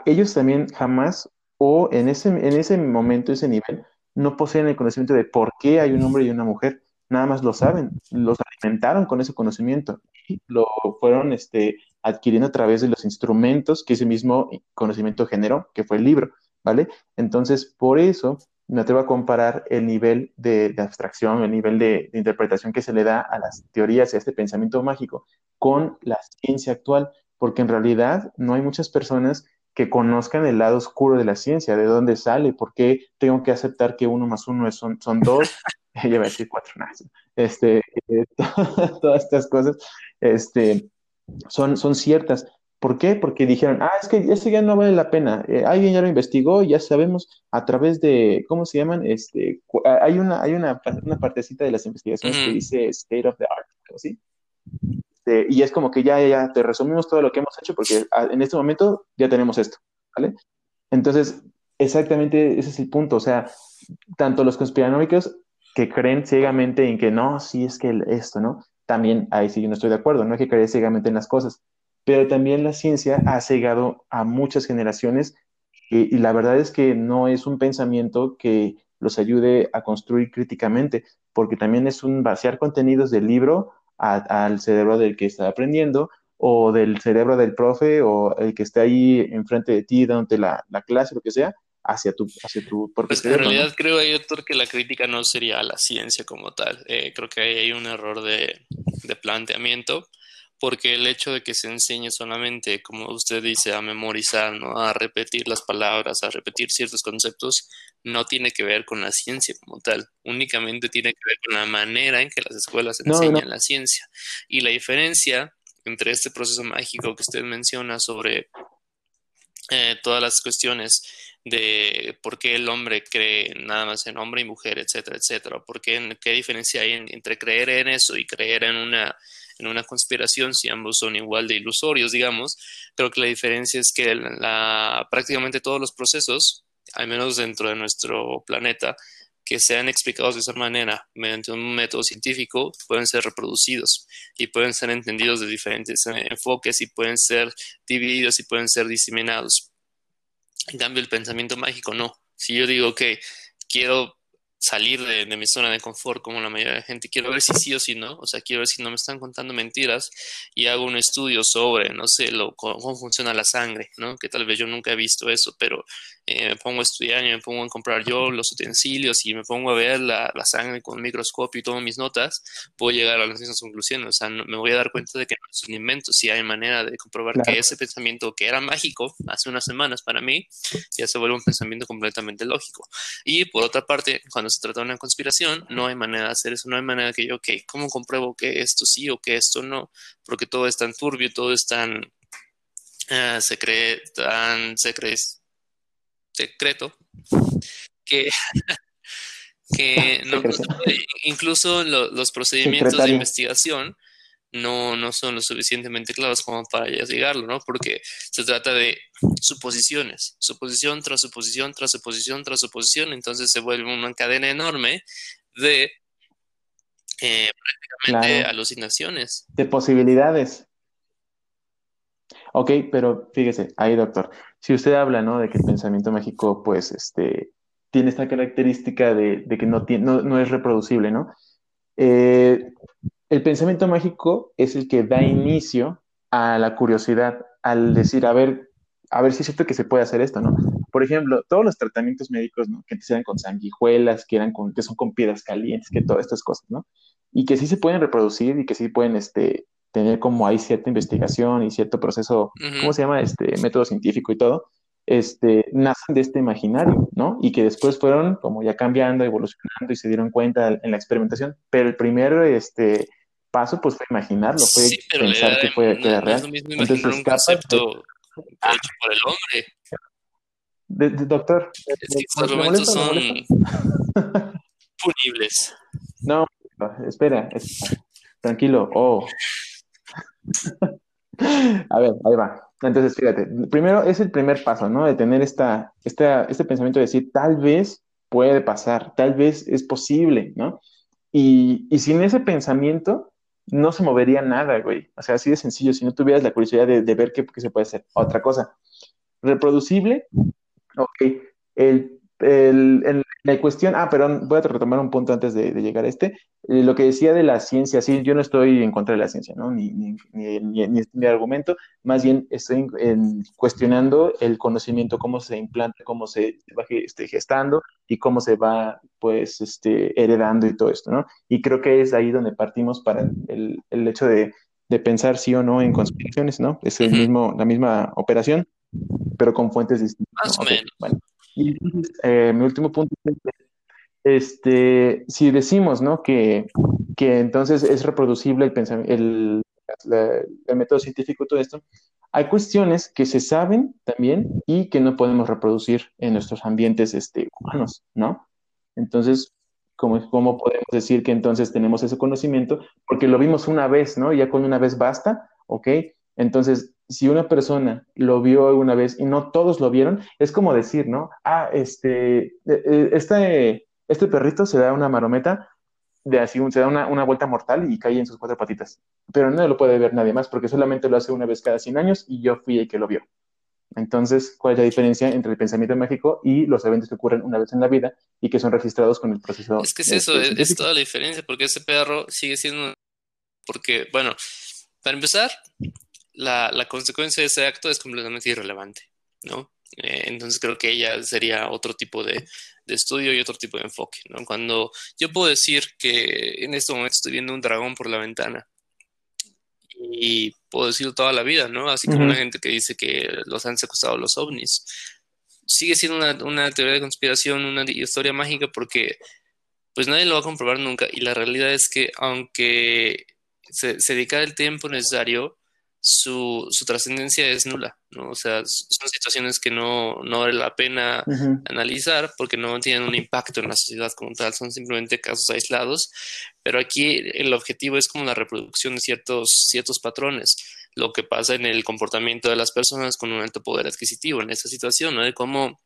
ellos también jamás, o en ese, en ese momento, ese nivel, no poseen el conocimiento de por qué hay un hombre y una mujer. Nada más lo saben, los alimentaron con ese conocimiento y lo fueron este, adquiriendo a través de los instrumentos que ese mismo conocimiento generó, que fue el libro, ¿vale? Entonces, por eso me atrevo a comparar el nivel de, abstracción, el nivel de, interpretación que se le da a las teorías y a este pensamiento mágico con la ciencia actual, porque en realidad no hay muchas personas que conozcan el lado oscuro de la ciencia, de dónde sale, por qué tengo que aceptar que uno más uno son, son dos, [LAUGHS] [LAUGHS] ya voy a decir cuatro, este, [LAUGHS] eh, todas estas cosas este, son, son ciertas. ¿Por qué? Porque dijeron, ah, es que ese ya no vale la pena. Eh, alguien ya lo investigó, ya sabemos a través de, ¿cómo se llaman? Este, hay una, hay una, una partecita de las investigaciones que dice state of the art, ¿sí? Este, y es como que ya, ya te resumimos todo lo que hemos hecho porque ah, en este momento ya tenemos esto, ¿vale? Entonces, exactamente ese es el punto. O sea, tanto los conspiranoicos que creen ciegamente en que no, sí es que esto, ¿no? También ahí sí yo no estoy de acuerdo, no hay que creer ciegamente en las cosas pero también la ciencia ha cegado a muchas generaciones y, la verdad es que no es un pensamiento que los ayude a construir críticamente, porque también es un vaciar contenidos del libro al cerebro del que está aprendiendo o del cerebro del profe o el que está ahí enfrente de ti dándote la, la clase, lo que sea, hacia tu, hacia tu propio pues En realidad creo, doctor, que la crítica no sería a la ciencia como tal. Eh, creo que ahí hay un error de, de planteamiento porque el hecho de que se enseñe solamente, como usted dice, a memorizar, ¿no? a repetir las palabras, a repetir ciertos conceptos, no tiene que ver con la ciencia como tal, únicamente tiene que ver con la manera en que las escuelas enseñan la ciencia. Y la diferencia entre este proceso mágico que usted menciona sobre eh, todas las cuestiones de por qué el hombre cree nada más en hombre y mujer, etcétera, etcétera, por qué, qué diferencia hay entre creer en eso y creer en una en una conspiración, si ambos son igual de ilusorios, digamos, creo que la diferencia es que la, prácticamente todos los procesos, al menos dentro de nuestro planeta, que sean explicados de esa manera mediante un método científico pueden ser reproducidos y pueden ser entendidos de diferentes eh, enfoques y pueden ser divididos y pueden ser diseminados. En cambio, el pensamiento mágico no. Si yo digo que quiero salir de, mi zona de confort como la mayoría de la gente. Quiero ver si sí o si no, o sea, quiero ver si no me están contando mentiras y hago un estudio sobre, no sé, lo, cómo, funciona la sangre, ¿no? Que tal vez yo nunca he visto eso, pero eh, me pongo a estudiar y me pongo a comprar yo los utensilios y me pongo a ver la, sangre con microscopio y tomo mis notas, puedo llegar a las mismas conclusiones. O sea, me voy a dar cuenta de que no es un invento, si hay manera de comprobar que ese pensamiento que era mágico hace unas semanas para mí, ya se vuelve un pensamiento completamente lógico. Y por otra parte, cuando se trata de una conspiración, no hay manera de hacer eso, no hay manera de que yo, ok, ¿cómo compruebo que esto sí o que esto no? Porque todo es tan turbio, todo es tan, uh, tan secreto que, [LAUGHS] que no, incluso los procedimientos de investigación no, no son lo suficientemente claros como para llegarlo, ¿no? Porque se trata de suposiciones, suposición tras suposición, tras suposición, tras suposición, entonces se vuelve una cadena enorme de eh, prácticamente alucinaciones. De posibilidades. Ok, pero fíjese, ahí doctor, si usted habla, ¿no? De que el pensamiento mágico, pues, este, tiene esta característica de, que no, tiene, no, es reproducible, ¿no? Eh, el pensamiento mágico es el que da inicio a la curiosidad, al decir, a ver, a ver si es cierto que se puede hacer esto, ¿no? Por ejemplo, todos los tratamientos médicos, ¿no? Que eran con sanguijuelas, que eran con, que son con piedras calientes, que todas estas cosas, ¿no? Y que sí se pueden reproducir y que sí pueden, este, tener como ahí cierta investigación y cierto proceso, ¿cómo se llama? Este método científico y todo este, nacen de este imaginario, ¿no? Y que después fueron como ya cambiando, evolucionando y se dieron cuenta en la experimentación. Pero el primer este, paso, pues fue imaginarlo, fue pensar que, fue, que era real. Entonces, un concepto hecho por el hombre. De, doctor, es que estos argumentos son punibles. No, espera, tranquilo. Oh. [LAUGHS] A ver, ahí va. Entonces, fíjate, primero es el primer paso, ¿no? De tener esta, este pensamiento de decir, tal vez puede pasar, tal vez es posible, ¿no? Y, sin ese pensamiento no se movería nada, güey. O sea, así de sencillo, si no tuvieras la curiosidad de, ver qué, qué, se puede hacer. Otra cosa, reproducible, ok. El el, la cuestión, ah, perdón, voy a retomar un punto antes de, llegar a este. Eh, lo que decía de la ciencia, sí, yo no estoy en contra de la ciencia, ¿no? Ni, ni, ni, ni mi argumento, más bien estoy cuestionando el conocimiento, cómo se implanta, cómo se va este, gestando y cómo se va, pues, este, heredando y todo esto, ¿no? Y creo que es ahí donde partimos para el, el hecho de, de, pensar sí o no en conspiraciones, ¿no? Es el mismo, la misma operación, pero con fuentes distintas. Más o menos. Bueno. Y eh, mi último punto es, este, si decimos, ¿no? Que, que entonces es reproducible el, el, el método científico, todo esto, hay cuestiones que se saben también y que no podemos reproducir en nuestros ambientes este, humanos, ¿no? Entonces, ¿cómo, ¿cómo podemos decir que entonces tenemos ese conocimiento? Porque lo vimos una vez, ¿no? Ya con una vez basta, ¿ok? Entonces, si una persona lo vio una vez y no todos lo vieron, es como decir, ¿no? Ah, este, eh, eh, este, este perrito se da una marometa de así, se da una, vuelta mortal y cae en sus cuatro patitas. Pero no lo puede ver nadie más porque solamente lo hace una vez cada 100 años y yo fui el que lo vio. Entonces, ¿cuál es la diferencia entre el pensamiento mágico y los eventos que ocurren una vez en la vida y que son registrados con el proceso? Es que es eso, es, es toda la diferencia, porque ese perro sigue siendo... Porque, bueno, para empezar, la, la, consecuencia de ese acto es completamente irrelevante, ¿no? Eh, entonces creo que ella sería otro tipo de, de, estudio y otro tipo de enfoque, ¿no? Cuando yo puedo decir que en este momento estoy viendo un dragón por la ventana y puedo decirlo toda la vida, ¿no? Así como la gente que dice que los han secuestrado los ovnis. Sigue siendo una, una teoría de conspiración, una historia mágica porque pues nadie lo va a comprobar nunca y la realidad es que aunque se, se dedicara el tiempo necesario, su, su trascendencia es nula, ¿no? O sea, son situaciones que no, no vale la pena analizar porque no tienen un impacto en la sociedad como tal, son simplemente casos aislados, pero aquí el objetivo es como la reproducción de ciertos, ciertos patrones, lo que pasa en el comportamiento de las personas con un alto poder adquisitivo en esa situación, ¿no? De cómo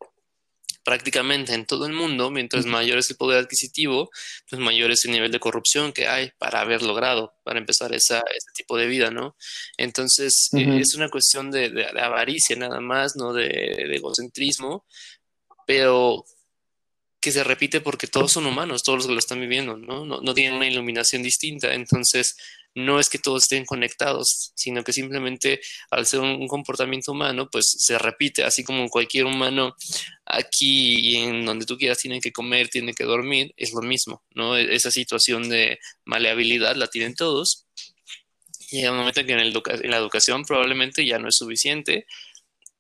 prácticamente en todo el mundo, mientras mayor es el poder adquisitivo, pues mayor es el nivel de corrupción que hay para haber logrado, para empezar esa, ese tipo de vida, ¿no? Entonces, eh, es una cuestión de, avaricia nada más, ¿no? De, de, egocentrismo, pero que se repite porque todos son humanos, todos los que lo están viviendo, ¿no? No, no tienen una iluminación distinta, entonces no es que todos estén conectados, sino que simplemente al ser un, comportamiento humano, pues se repite, así como cualquier humano aquí en donde tú quieras tiene que comer, tiene que dormir, es lo mismo, ¿no? E, esa situación de maleabilidad la tienen todos. Y llega un momento en que en, la educación probablemente ya no es suficiente,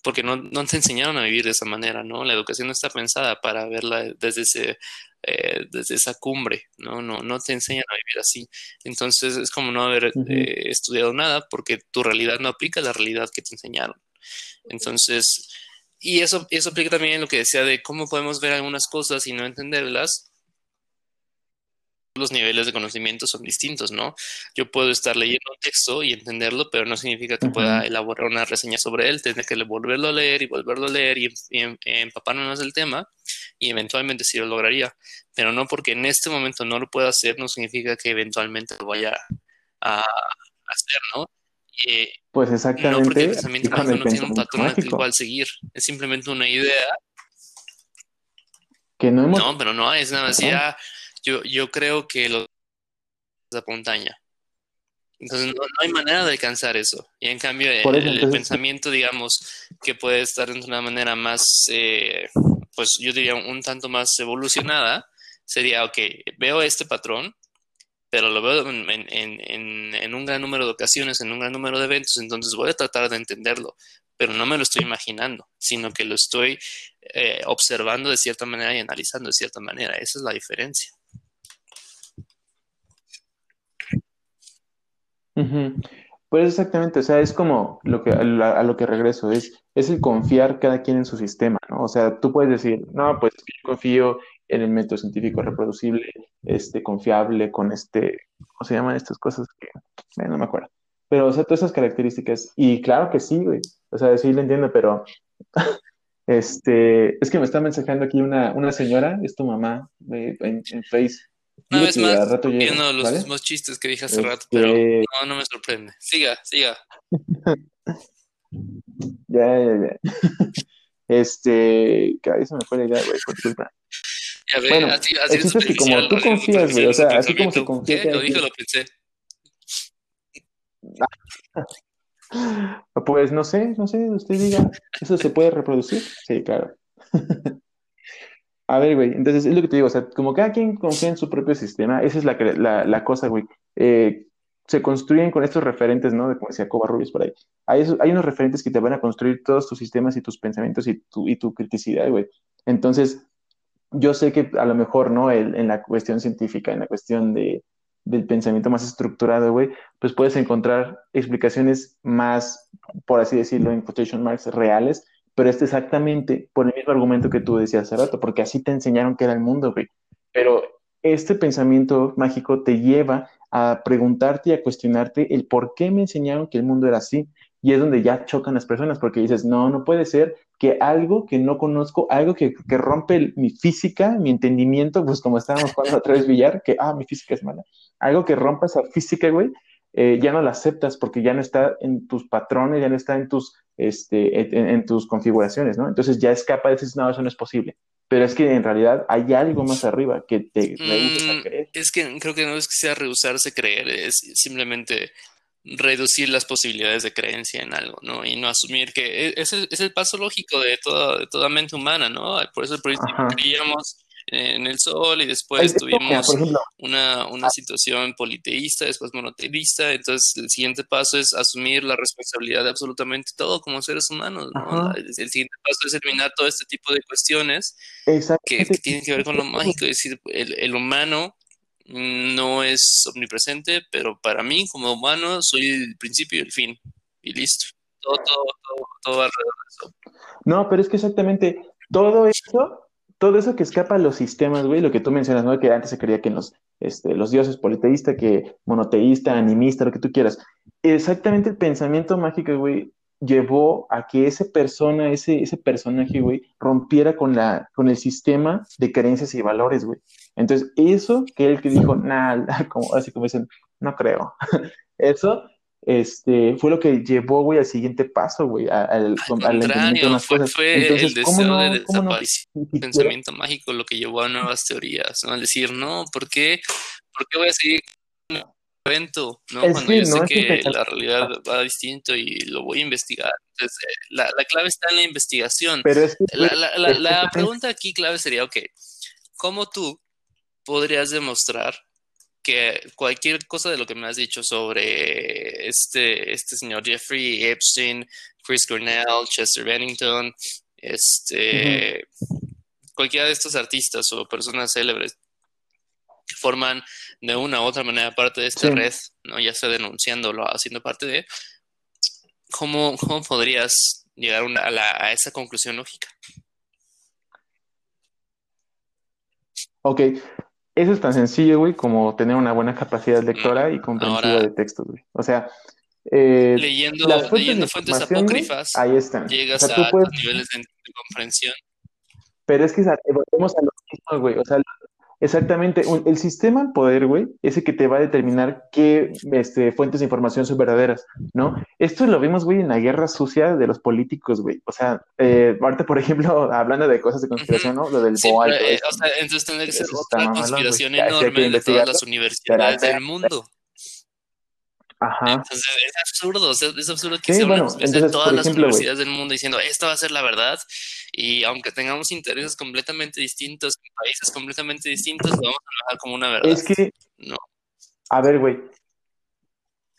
porque no, no, te enseñaron a vivir de esa manera, ¿no? La educación no está pensada para verla desde ese eh, desde esa cumbre, ¿no? ¿no? No te enseñan a vivir así. Entonces es como no haber eh, estudiado nada porque tu realidad no aplica a la realidad que te enseñaron. Entonces, y eso, eso aplica también lo que decía de cómo podemos ver algunas cosas y no entenderlas. Los niveles de conocimiento son distintos, ¿no? Yo puedo estar leyendo un texto y entenderlo, pero no significa que pueda elaborar una reseña sobre él, tener que volverlo a leer y volverlo a leer y, empaparme más del tema y eventualmente sí lo lograría, pero no porque en este momento no lo pueda hacer, no significa que eventualmente lo vaya a hacer, ¿no? pues exactamente. No porque el pensamiento no tiene un patrón igual seguir, es simplemente una idea. Que no No, pero no es nada más ya yo, yo creo que lo la montaña. Entonces no, hay manera de alcanzar eso. Y en cambio el, pensamiento, digamos, que puede estar de una manera más, eh, pues yo diría un tanto más evolucionada, sería, ok, veo este patrón, pero lo veo en, en, en, un gran número de ocasiones, en un gran número de eventos, entonces voy a tratar de entenderlo, pero no me lo estoy imaginando, sino que lo estoy eh, observando de cierta manera y analizando de cierta manera. Esa es la diferencia. Pues exactamente, o sea, es como lo que, a, lo que regreso, es, es el confiar cada quien en su sistema, ¿no? O sea, tú puedes decir, no, pues yo confío en el método científico reproducible, este, confiable, con este, ¿cómo se llaman estas cosas? Eh, no me acuerdo. Pero, o sea, todas esas características, y claro que sí, güey, o sea, sí lo entiendo, pero, [LAUGHS] este, es que me está mensajando aquí una, una señora, es tu mamá, en, en Face, una vez más, viendo los mismos chistes que dije hace rato, pero este no, no me sorprende. Siga, siga. [LAUGHS] ya, ya, ya. Este, cada vez me fue la idea, güey, por culpa. Ya ve, bueno, así, así es, que como tú confías, güey, o sea, así como se confía. Lo dije, lo pensé. [LAUGHS] Pues no sé, no sé, usted diga, ¿eso se puede reproducir? Sí, claro. [LAUGHS] A ver, güey, entonces es lo que te digo, o sea, como cada quien confía en su propio sistema, esa es la, la, la cosa, güey. Eh, se construyen con estos referentes, ¿no? De como decía Covarrubias por ahí. Hay, hay unos referentes que te van a construir todos tus sistemas y tus pensamientos y tu, y tu criticidad, güey. Entonces, yo sé que a lo mejor, ¿no? en la cuestión científica, en la cuestión de, del pensamiento más estructurado, güey, pues puedes encontrar explicaciones más, por así decirlo, en quotation marks, reales, pero es exactamente por el mismo argumento que tú decías hace rato, porque así te enseñaron que era el mundo, güey. Pero este pensamiento mágico te lleva a preguntarte y a cuestionarte el por qué me enseñaron que el mundo era así. Y es donde ya chocan las personas, porque dices, no, no puede ser que algo que no conozco, algo que, que rompe mi física, mi entendimiento, pues como estábamos jugando a través billar, que, ah, mi física es mala, algo que rompa esa física, güey, eh, ya no la aceptas porque ya no está en tus patrones, ya no está en tus, este, en, tus configuraciones, ¿no? Entonces ya escapa de decir, no, eso no es posible. Pero es que en realidad hay algo más arriba que te rehusas a mm, creer. Es que creo que no es que sea rehusarse a creer, es simplemente reducir las posibilidades de creencia en algo, ¿no? Y no asumir que e, ese es el paso lógico de toda, de toda mente humana, ¿no? Por eso por creíamos en el sol y después tuvimos una, una ah. situación politeísta, después monoteísta, entonces el siguiente paso es asumir la responsabilidad de absolutamente todo como seres humanos, ¿no? El, siguiente paso es eliminar todo este tipo de cuestiones que, tienen que ver con lo mágico, es decir, el, el humano no es omnipresente, pero para mí como humano soy el principio y el fin, y listo. Todo, todo, todo, todo alrededor de eso. No, pero es que exactamente todo esto todo eso que escapa a los sistemas, güey, lo que tú mencionas, ¿no? Que antes se creía que los, este, los dioses politeísta, que monoteísta, animista, lo que tú quieras. Exactamente el pensamiento mágico, güey, llevó a que ese persona, ese, ese personaje, güey, rompiera con, la, con el sistema de creencias y valores, güey. Entonces, eso que él que dijo, nada, [LAUGHS] como, así como dicen, no creo. [LAUGHS] eso este, fue lo que llevó, güey, al siguiente paso, güey, al, contrario, fue, fue el deseo de desaparición, pensamiento mágico lo que llevó a nuevas teorías, ¿no? Al decir, no, ¿por qué, ¿por qué voy a seguir con un evento, ¿no? Cuando yo sé que, la realidad [LAUGHS] va distinto y lo voy a investigar. Entonces, eh, la, la clave está en la investigación. Pero es la, la, la pregunta aquí clave sería, ok, ¿cómo tú podrías demostrar que cualquier cosa de lo que me has dicho sobre este, este señor Jeffrey Epstein, Chris Cornell, Chester Bennington, este, cualquiera de estos artistas o personas célebres que forman de una u otra manera parte de esta red, ¿no? ya sea denunciándolo, haciendo parte de, ¿cómo, cómo podrías llegar a, a esa conclusión lógica? Ok, Eso es tan sencillo, güey, como tener una buena capacidad lectora y comprensiva Ahora, de textos, güey. O sea, eh, las leyendo, fuentes de leyendo fuentes apócrifas, ahí están. O llegas sea, a puedes, niveles de, comprensión. pero es que volvemos a lo mismo, güey. O sea, exactamente, un- el sistema al poder, güey, es el que te va a determinar qué este, fuentes de información son verdaderas, ¿no? Esto lo vimos, güey, en la guerra sucia de los políticos, güey. O sea, eh, ahorita, por ejemplo, [LAUGHS] hablando de cosas de conspiración, ¿no? Lo del Sí, BOA pero, eh, o sea, entonces tendría que ser otra conspiración enorme de todas las universidades del mundo. Ajá. Entonces es absurdo, sea, es absurdo que Sí, una bueno, entonces, todas las ejemplo, universidades del mundo diciendo esta va a ser la verdad y aunque tengamos intereses completamente distintos países completamente distintos, lo vamos a manejar como una verdad. es que, No, a ver, güey,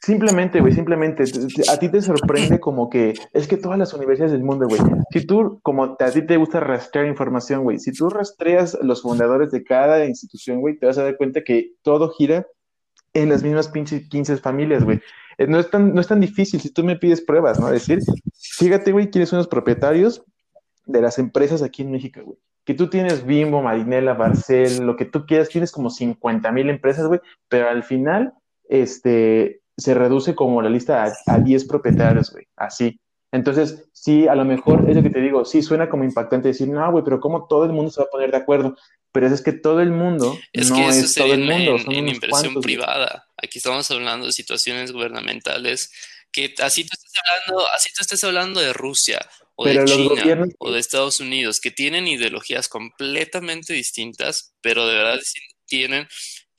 simplemente, güey, simplemente, te- te- a ti te sorprende como que, es que todas las universidades del mundo, güey, si tú, como a ti te gusta rastrear información, güey, si tú rastreas los fundadores de cada institución, güey, te vas a dar cuenta que todo gira en las mismas pinches 15 familias, güey. Eh, No es tan, no es tan difícil si tú me pides pruebas, ¿no? Decir, fíjate, güey, quiénes son los propietarios de las empresas aquí en México, güey. Que tú tienes Bimbo, Marinela, Barcel, lo que tú quieras, tienes como 50 mil empresas, güey, pero al final, este, se reduce como la lista a, a 10 propietarios, güey, así. Entonces, sí, a lo mejor es lo que te digo, sí, suena como impactante decir, no, güey, pero ¿cómo todo el mundo se va a poner de acuerdo? Pero es que todo el mundo es no que eso es todo el mundo, en- en inversión cuantos, privada. Aquí estamos hablando de situaciones gubernamentales que así tú estés hablando, así tú estés hablando de Rusia o de Pero China gobiernos, o de Estados Unidos, que tienen ideologías completamente distintas, pero de verdad tienen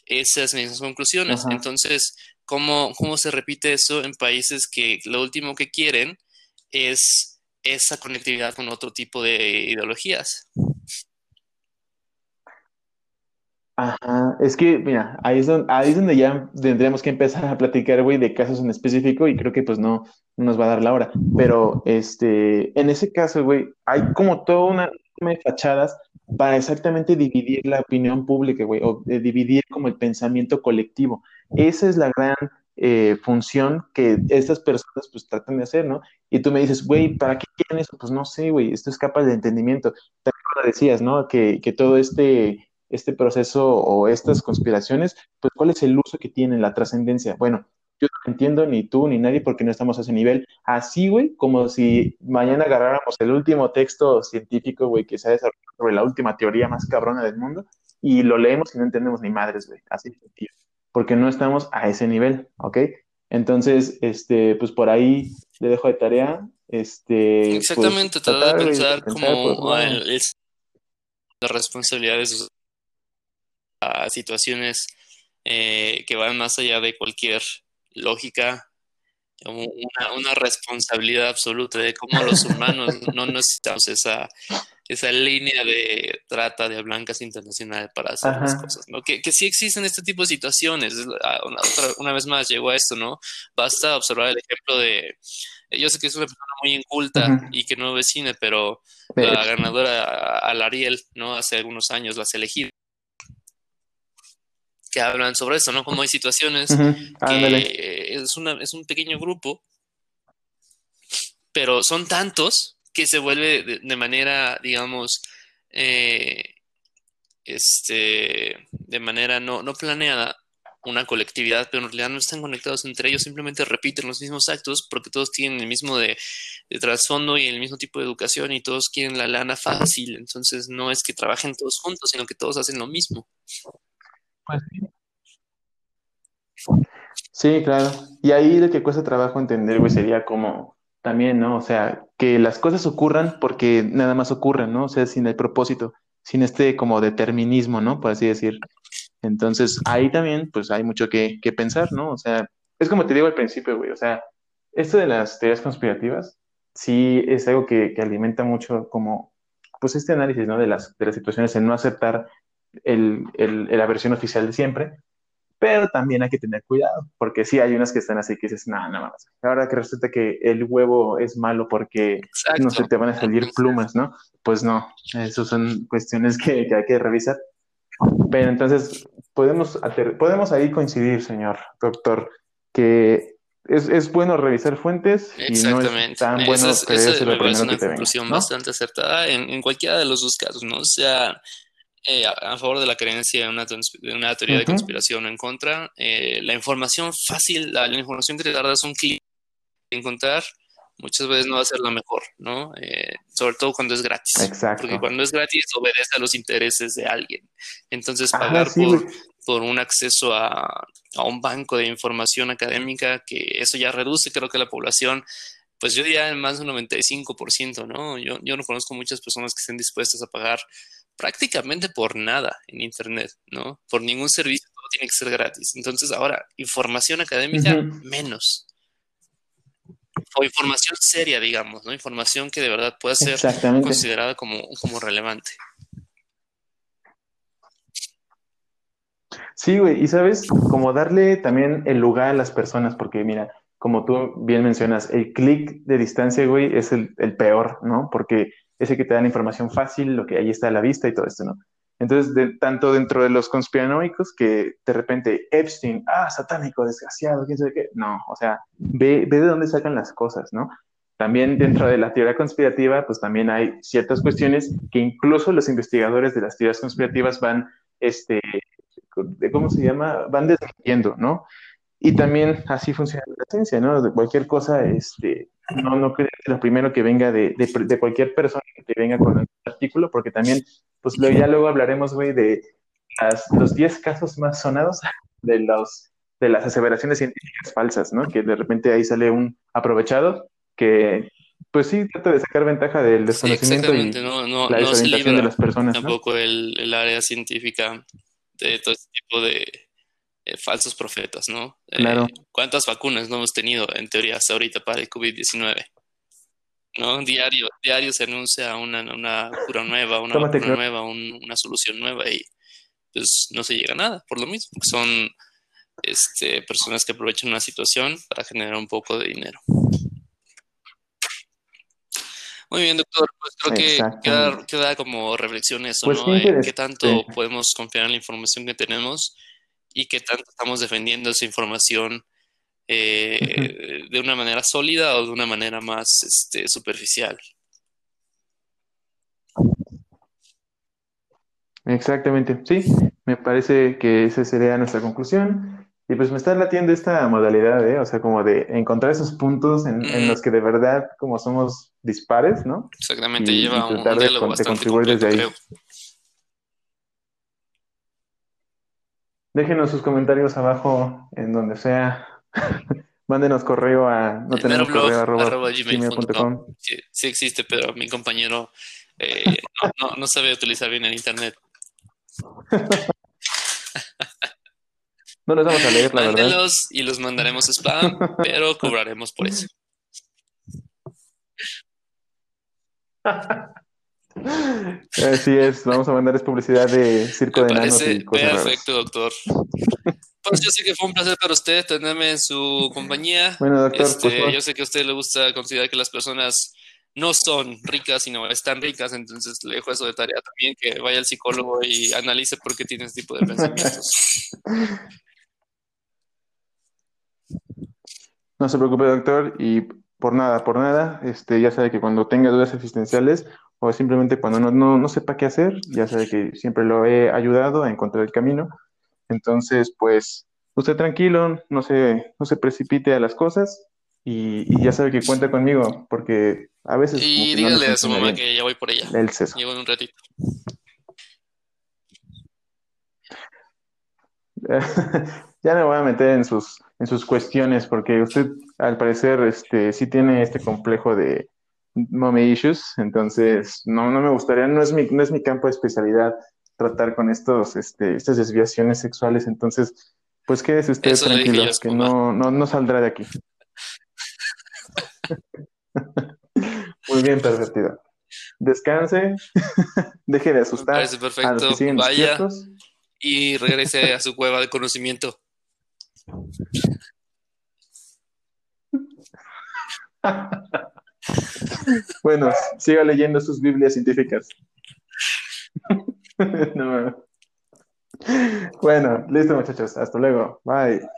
esas mismas conclusiones. ajá. Entonces, ¿cómo, cómo se repite eso en países que lo último que quieren es esa conectividad con otro tipo de ideologías? Ajá, es que, mira, ahí es donde, ahí es donde ya tendríamos que empezar a platicar, güey, de casos en específico y creo que pues no, no nos va a dar la hora. Pero, este, en ese caso, güey, hay como toda una de fachadas para exactamente dividir la opinión pública, güey, o dividir como el pensamiento colectivo. Esa es la gran eh, función que estas personas pues tratan de hacer, ¿no? Y tú me dices, güey, ¿para qué quieren eso? Pues no sé, güey, esto es capaz de entendimiento. También lo decías, ¿no? Que, que todo este este proceso o estas conspiraciones, pues cuál es el uso que tienen, la trascendencia. Bueno, yo no entiendo ni tú ni nadie porque no estamos a ese nivel. Así, güey, como si mañana agarráramos el último texto científico, güey, que se ha desarrollado sobre la última teoría más cabrona del mundo y lo leemos y no entendemos ni madres, güey. Así sencillo. Porque no estamos a ese nivel, ¿ok? Entonces, este, pues por ahí le dejo de tarea, este, pues Exactamente, tratar de tratar, güey, de pensar como lado. el, el- la responsabilidad de sus a situaciones eh, que van más allá de cualquier lógica, una, una responsabilidad absoluta de cómo los humanos [LAUGHS] no necesitamos esa, esa línea de trata de blancas internacional para hacer las cosas, ¿no? Que, que sí existen este tipo de situaciones. Una, otra- una vez más llegó a esto, ¿no? Basta observar el ejemplo de, yo sé que es una persona muy inculta y que no es cine, pero De la ganadora al Ariel, ¿no? Hace algunos años, las elegidas que hablan sobre eso, ¿no? Como hay situaciones que es, una, es un pequeño grupo, pero son tantos que se vuelve de, de manera, digamos, eh, este, de manera no, no planeada una colectividad, pero en realidad no están conectados entre ellos, simplemente repiten los mismos actos porque todos tienen el mismo de, de trasfondo y el mismo tipo de educación y todos quieren la lana fácil, entonces no es que trabajen todos juntos, sino que todos hacen lo mismo. Pues sí. Claro. Y ahí lo que cuesta trabajo entender, güey, sería como también, ¿no? O sea, que las cosas ocurran porque nada más ocurren, ¿no? O sea, sin el propósito, sin este como determinismo, ¿no? Por así decir. Entonces, ahí también, pues hay mucho que, que pensar, ¿no? O sea, es como te digo al principio, güey, o sea, esto de las teorías conspirativas, sí es algo que, que alimenta mucho como, pues este análisis, ¿no? De las, de las situaciones, en no aceptar el, el, la versión oficial de siempre pero también hay que tener cuidado, porque sí hay unas que están así que dices, no, no más. Ahora que resulta que el huevo es malo porque Exacto. no se te van a salir plumas, ¿no? Pues no, eso son cuestiones que, que hay que revisar. Pero entonces, podemos, podemos ahí coincidir, señor doctor, que es, es bueno revisar fuentes y no es tan Esa bueno es, esa creerse lo me parece primero una que te conclusión ¿no? bastante acertada en, en cualquiera de los dos casos, ¿no? O sea, eh, a, favor de la creencia de una, de una teoría de conspiración o en contra. Eh, la información fácil, la, información que te tardas un clic en encontrar, muchas veces no va a ser la mejor, ¿no? Eh, sobre todo cuando es gratis. Exacto. Porque cuando es gratis obedece a los intereses de alguien. Entonces, pagar por, por, un acceso a, a, un banco de información académica, que eso ya reduce, creo que la población, pues yo diría en más de un 95%, ¿no? Yo, yo no conozco muchas personas que estén dispuestas a pagar prácticamente por nada en Internet, ¿no? Por ningún servicio, todo tiene que ser gratis. Entonces, ahora, información académica, menos. O información seria, digamos, ¿no? Información que de verdad pueda ser considerada como, como relevante. Sí, güey, y sabes, como darle también el lugar a las personas, porque mira, como tú bien mencionas, el clic de distancia, güey, es el, el peor, ¿no? Porque ese que te da la información fácil, lo que ahí está a la vista y todo esto, ¿no? Entonces, de, tanto dentro de los conspiranoicos que de repente Epstein, ah, satánico, desgraciado, quién sabe qué, no, o sea, ve, ve de dónde sacan las cosas, ¿no? También dentro de la teoría conspirativa, pues también hay ciertas cuestiones que incluso los investigadores de las teorías conspirativas van, este, ¿cómo se llama? Van desmintiendo, ¿no? Y también así funciona la ciencia, ¿no? De cualquier cosa, este, no, no crees lo primero que venga de, de, cualquier persona que venga con un artículo, porque también, pues ya luego hablaremos, güey, de las, los 10 casos más sonados de, los, de las aseveraciones científicas falsas, ¿no? Que de repente ahí sale un aprovechado que, pues sí, trata de sacar ventaja del desconocimiento y no, no, la desorientación de las personas. Tampoco el, el área científica de todo este tipo de eh, falsos profetas, ¿no? Eh, claro. ¿Cuántas vacunas no hemos tenido en teoría hasta ahorita para el COVID-19? ¿No? Diario, diario se anuncia una, una cura nueva, una vacuna nueva, una solución nueva y pues no se llega a nada, por lo mismo. Son este, personas que aprovechan una situación para generar un poco de dinero. Muy bien, doctor. Pues creo que queda, como reflexión eso, pues ¿no? ¿Qué tanto podemos confiar en la información que tenemos y qué tanto estamos defendiendo esa información eh, de una manera sólida o de una manera más este, superficial. Exactamente, sí, me parece que esa sería nuestra conclusión. Y pues me está latiendo esta modalidad, ¿eh? O sea, como de encontrar esos puntos en, los que de verdad como somos dispares, ¿no? Exactamente, lleva un, diálogo bastante desde ahí. Déjenos sus comentarios abajo en donde sea. [LAUGHS] Mándenos correo a no tenemos correo arroba, gmail.com. Sí, existe, pero mi compañero eh, no, sabe utilizar bien el internet. [LAUGHS] no los vamos a leer, la Mándenlos y los mandaremos spam, pero [LAUGHS] cobraremos por eso. Así es, vamos a mandar publicidad de circo de enanos y cosas Perfecto, doctor. Pues yo sé que fue un placer para usted tenerme en su compañía. Bueno, doctor, este, pues, yo sé que a usted le gusta considerar que las personas no son ricas, sino están ricas, entonces le dejo eso de tarea también, que vaya al psicólogo y analice por qué tiene ese tipo de pensamientos. [LAUGHS] No se preocupe, doctor, y por nada, por nada, este, ya sabe que cuando tenga dudas existenciales o simplemente cuando no, no, no, sepa qué hacer, ya sabe que siempre lo he ayudado a encontrar el camino. Entonces, pues, usted tranquilo, no se, no se precipite a las cosas y, ya sabe que cuenta conmigo, porque a veces... Y dígale a su mamá que ya voy por ella. El Llevo un ratito. [LAUGHS] ya me voy a meter en sus, en sus cuestiones, porque usted al parecer este, sí tiene este complejo de, mommy issues, entonces no, no me gustaría, no es mi, no es mi campo de especialidad tratar con estos, este, estas desviaciones sexuales, entonces, pues quédese usted tranquilo, que no, no, no saldrá de aquí. [LAUGHS] Muy bien, pervertido. Descanse, [LAUGHS] deje de asustar. parece perfecto. Vaya y regrese a su cueva de conocimiento. [LAUGHS] bueno, siga leyendo sus Biblias científicas. [LAUGHS] Bueno, listo muchachos. Hasta luego. Bye.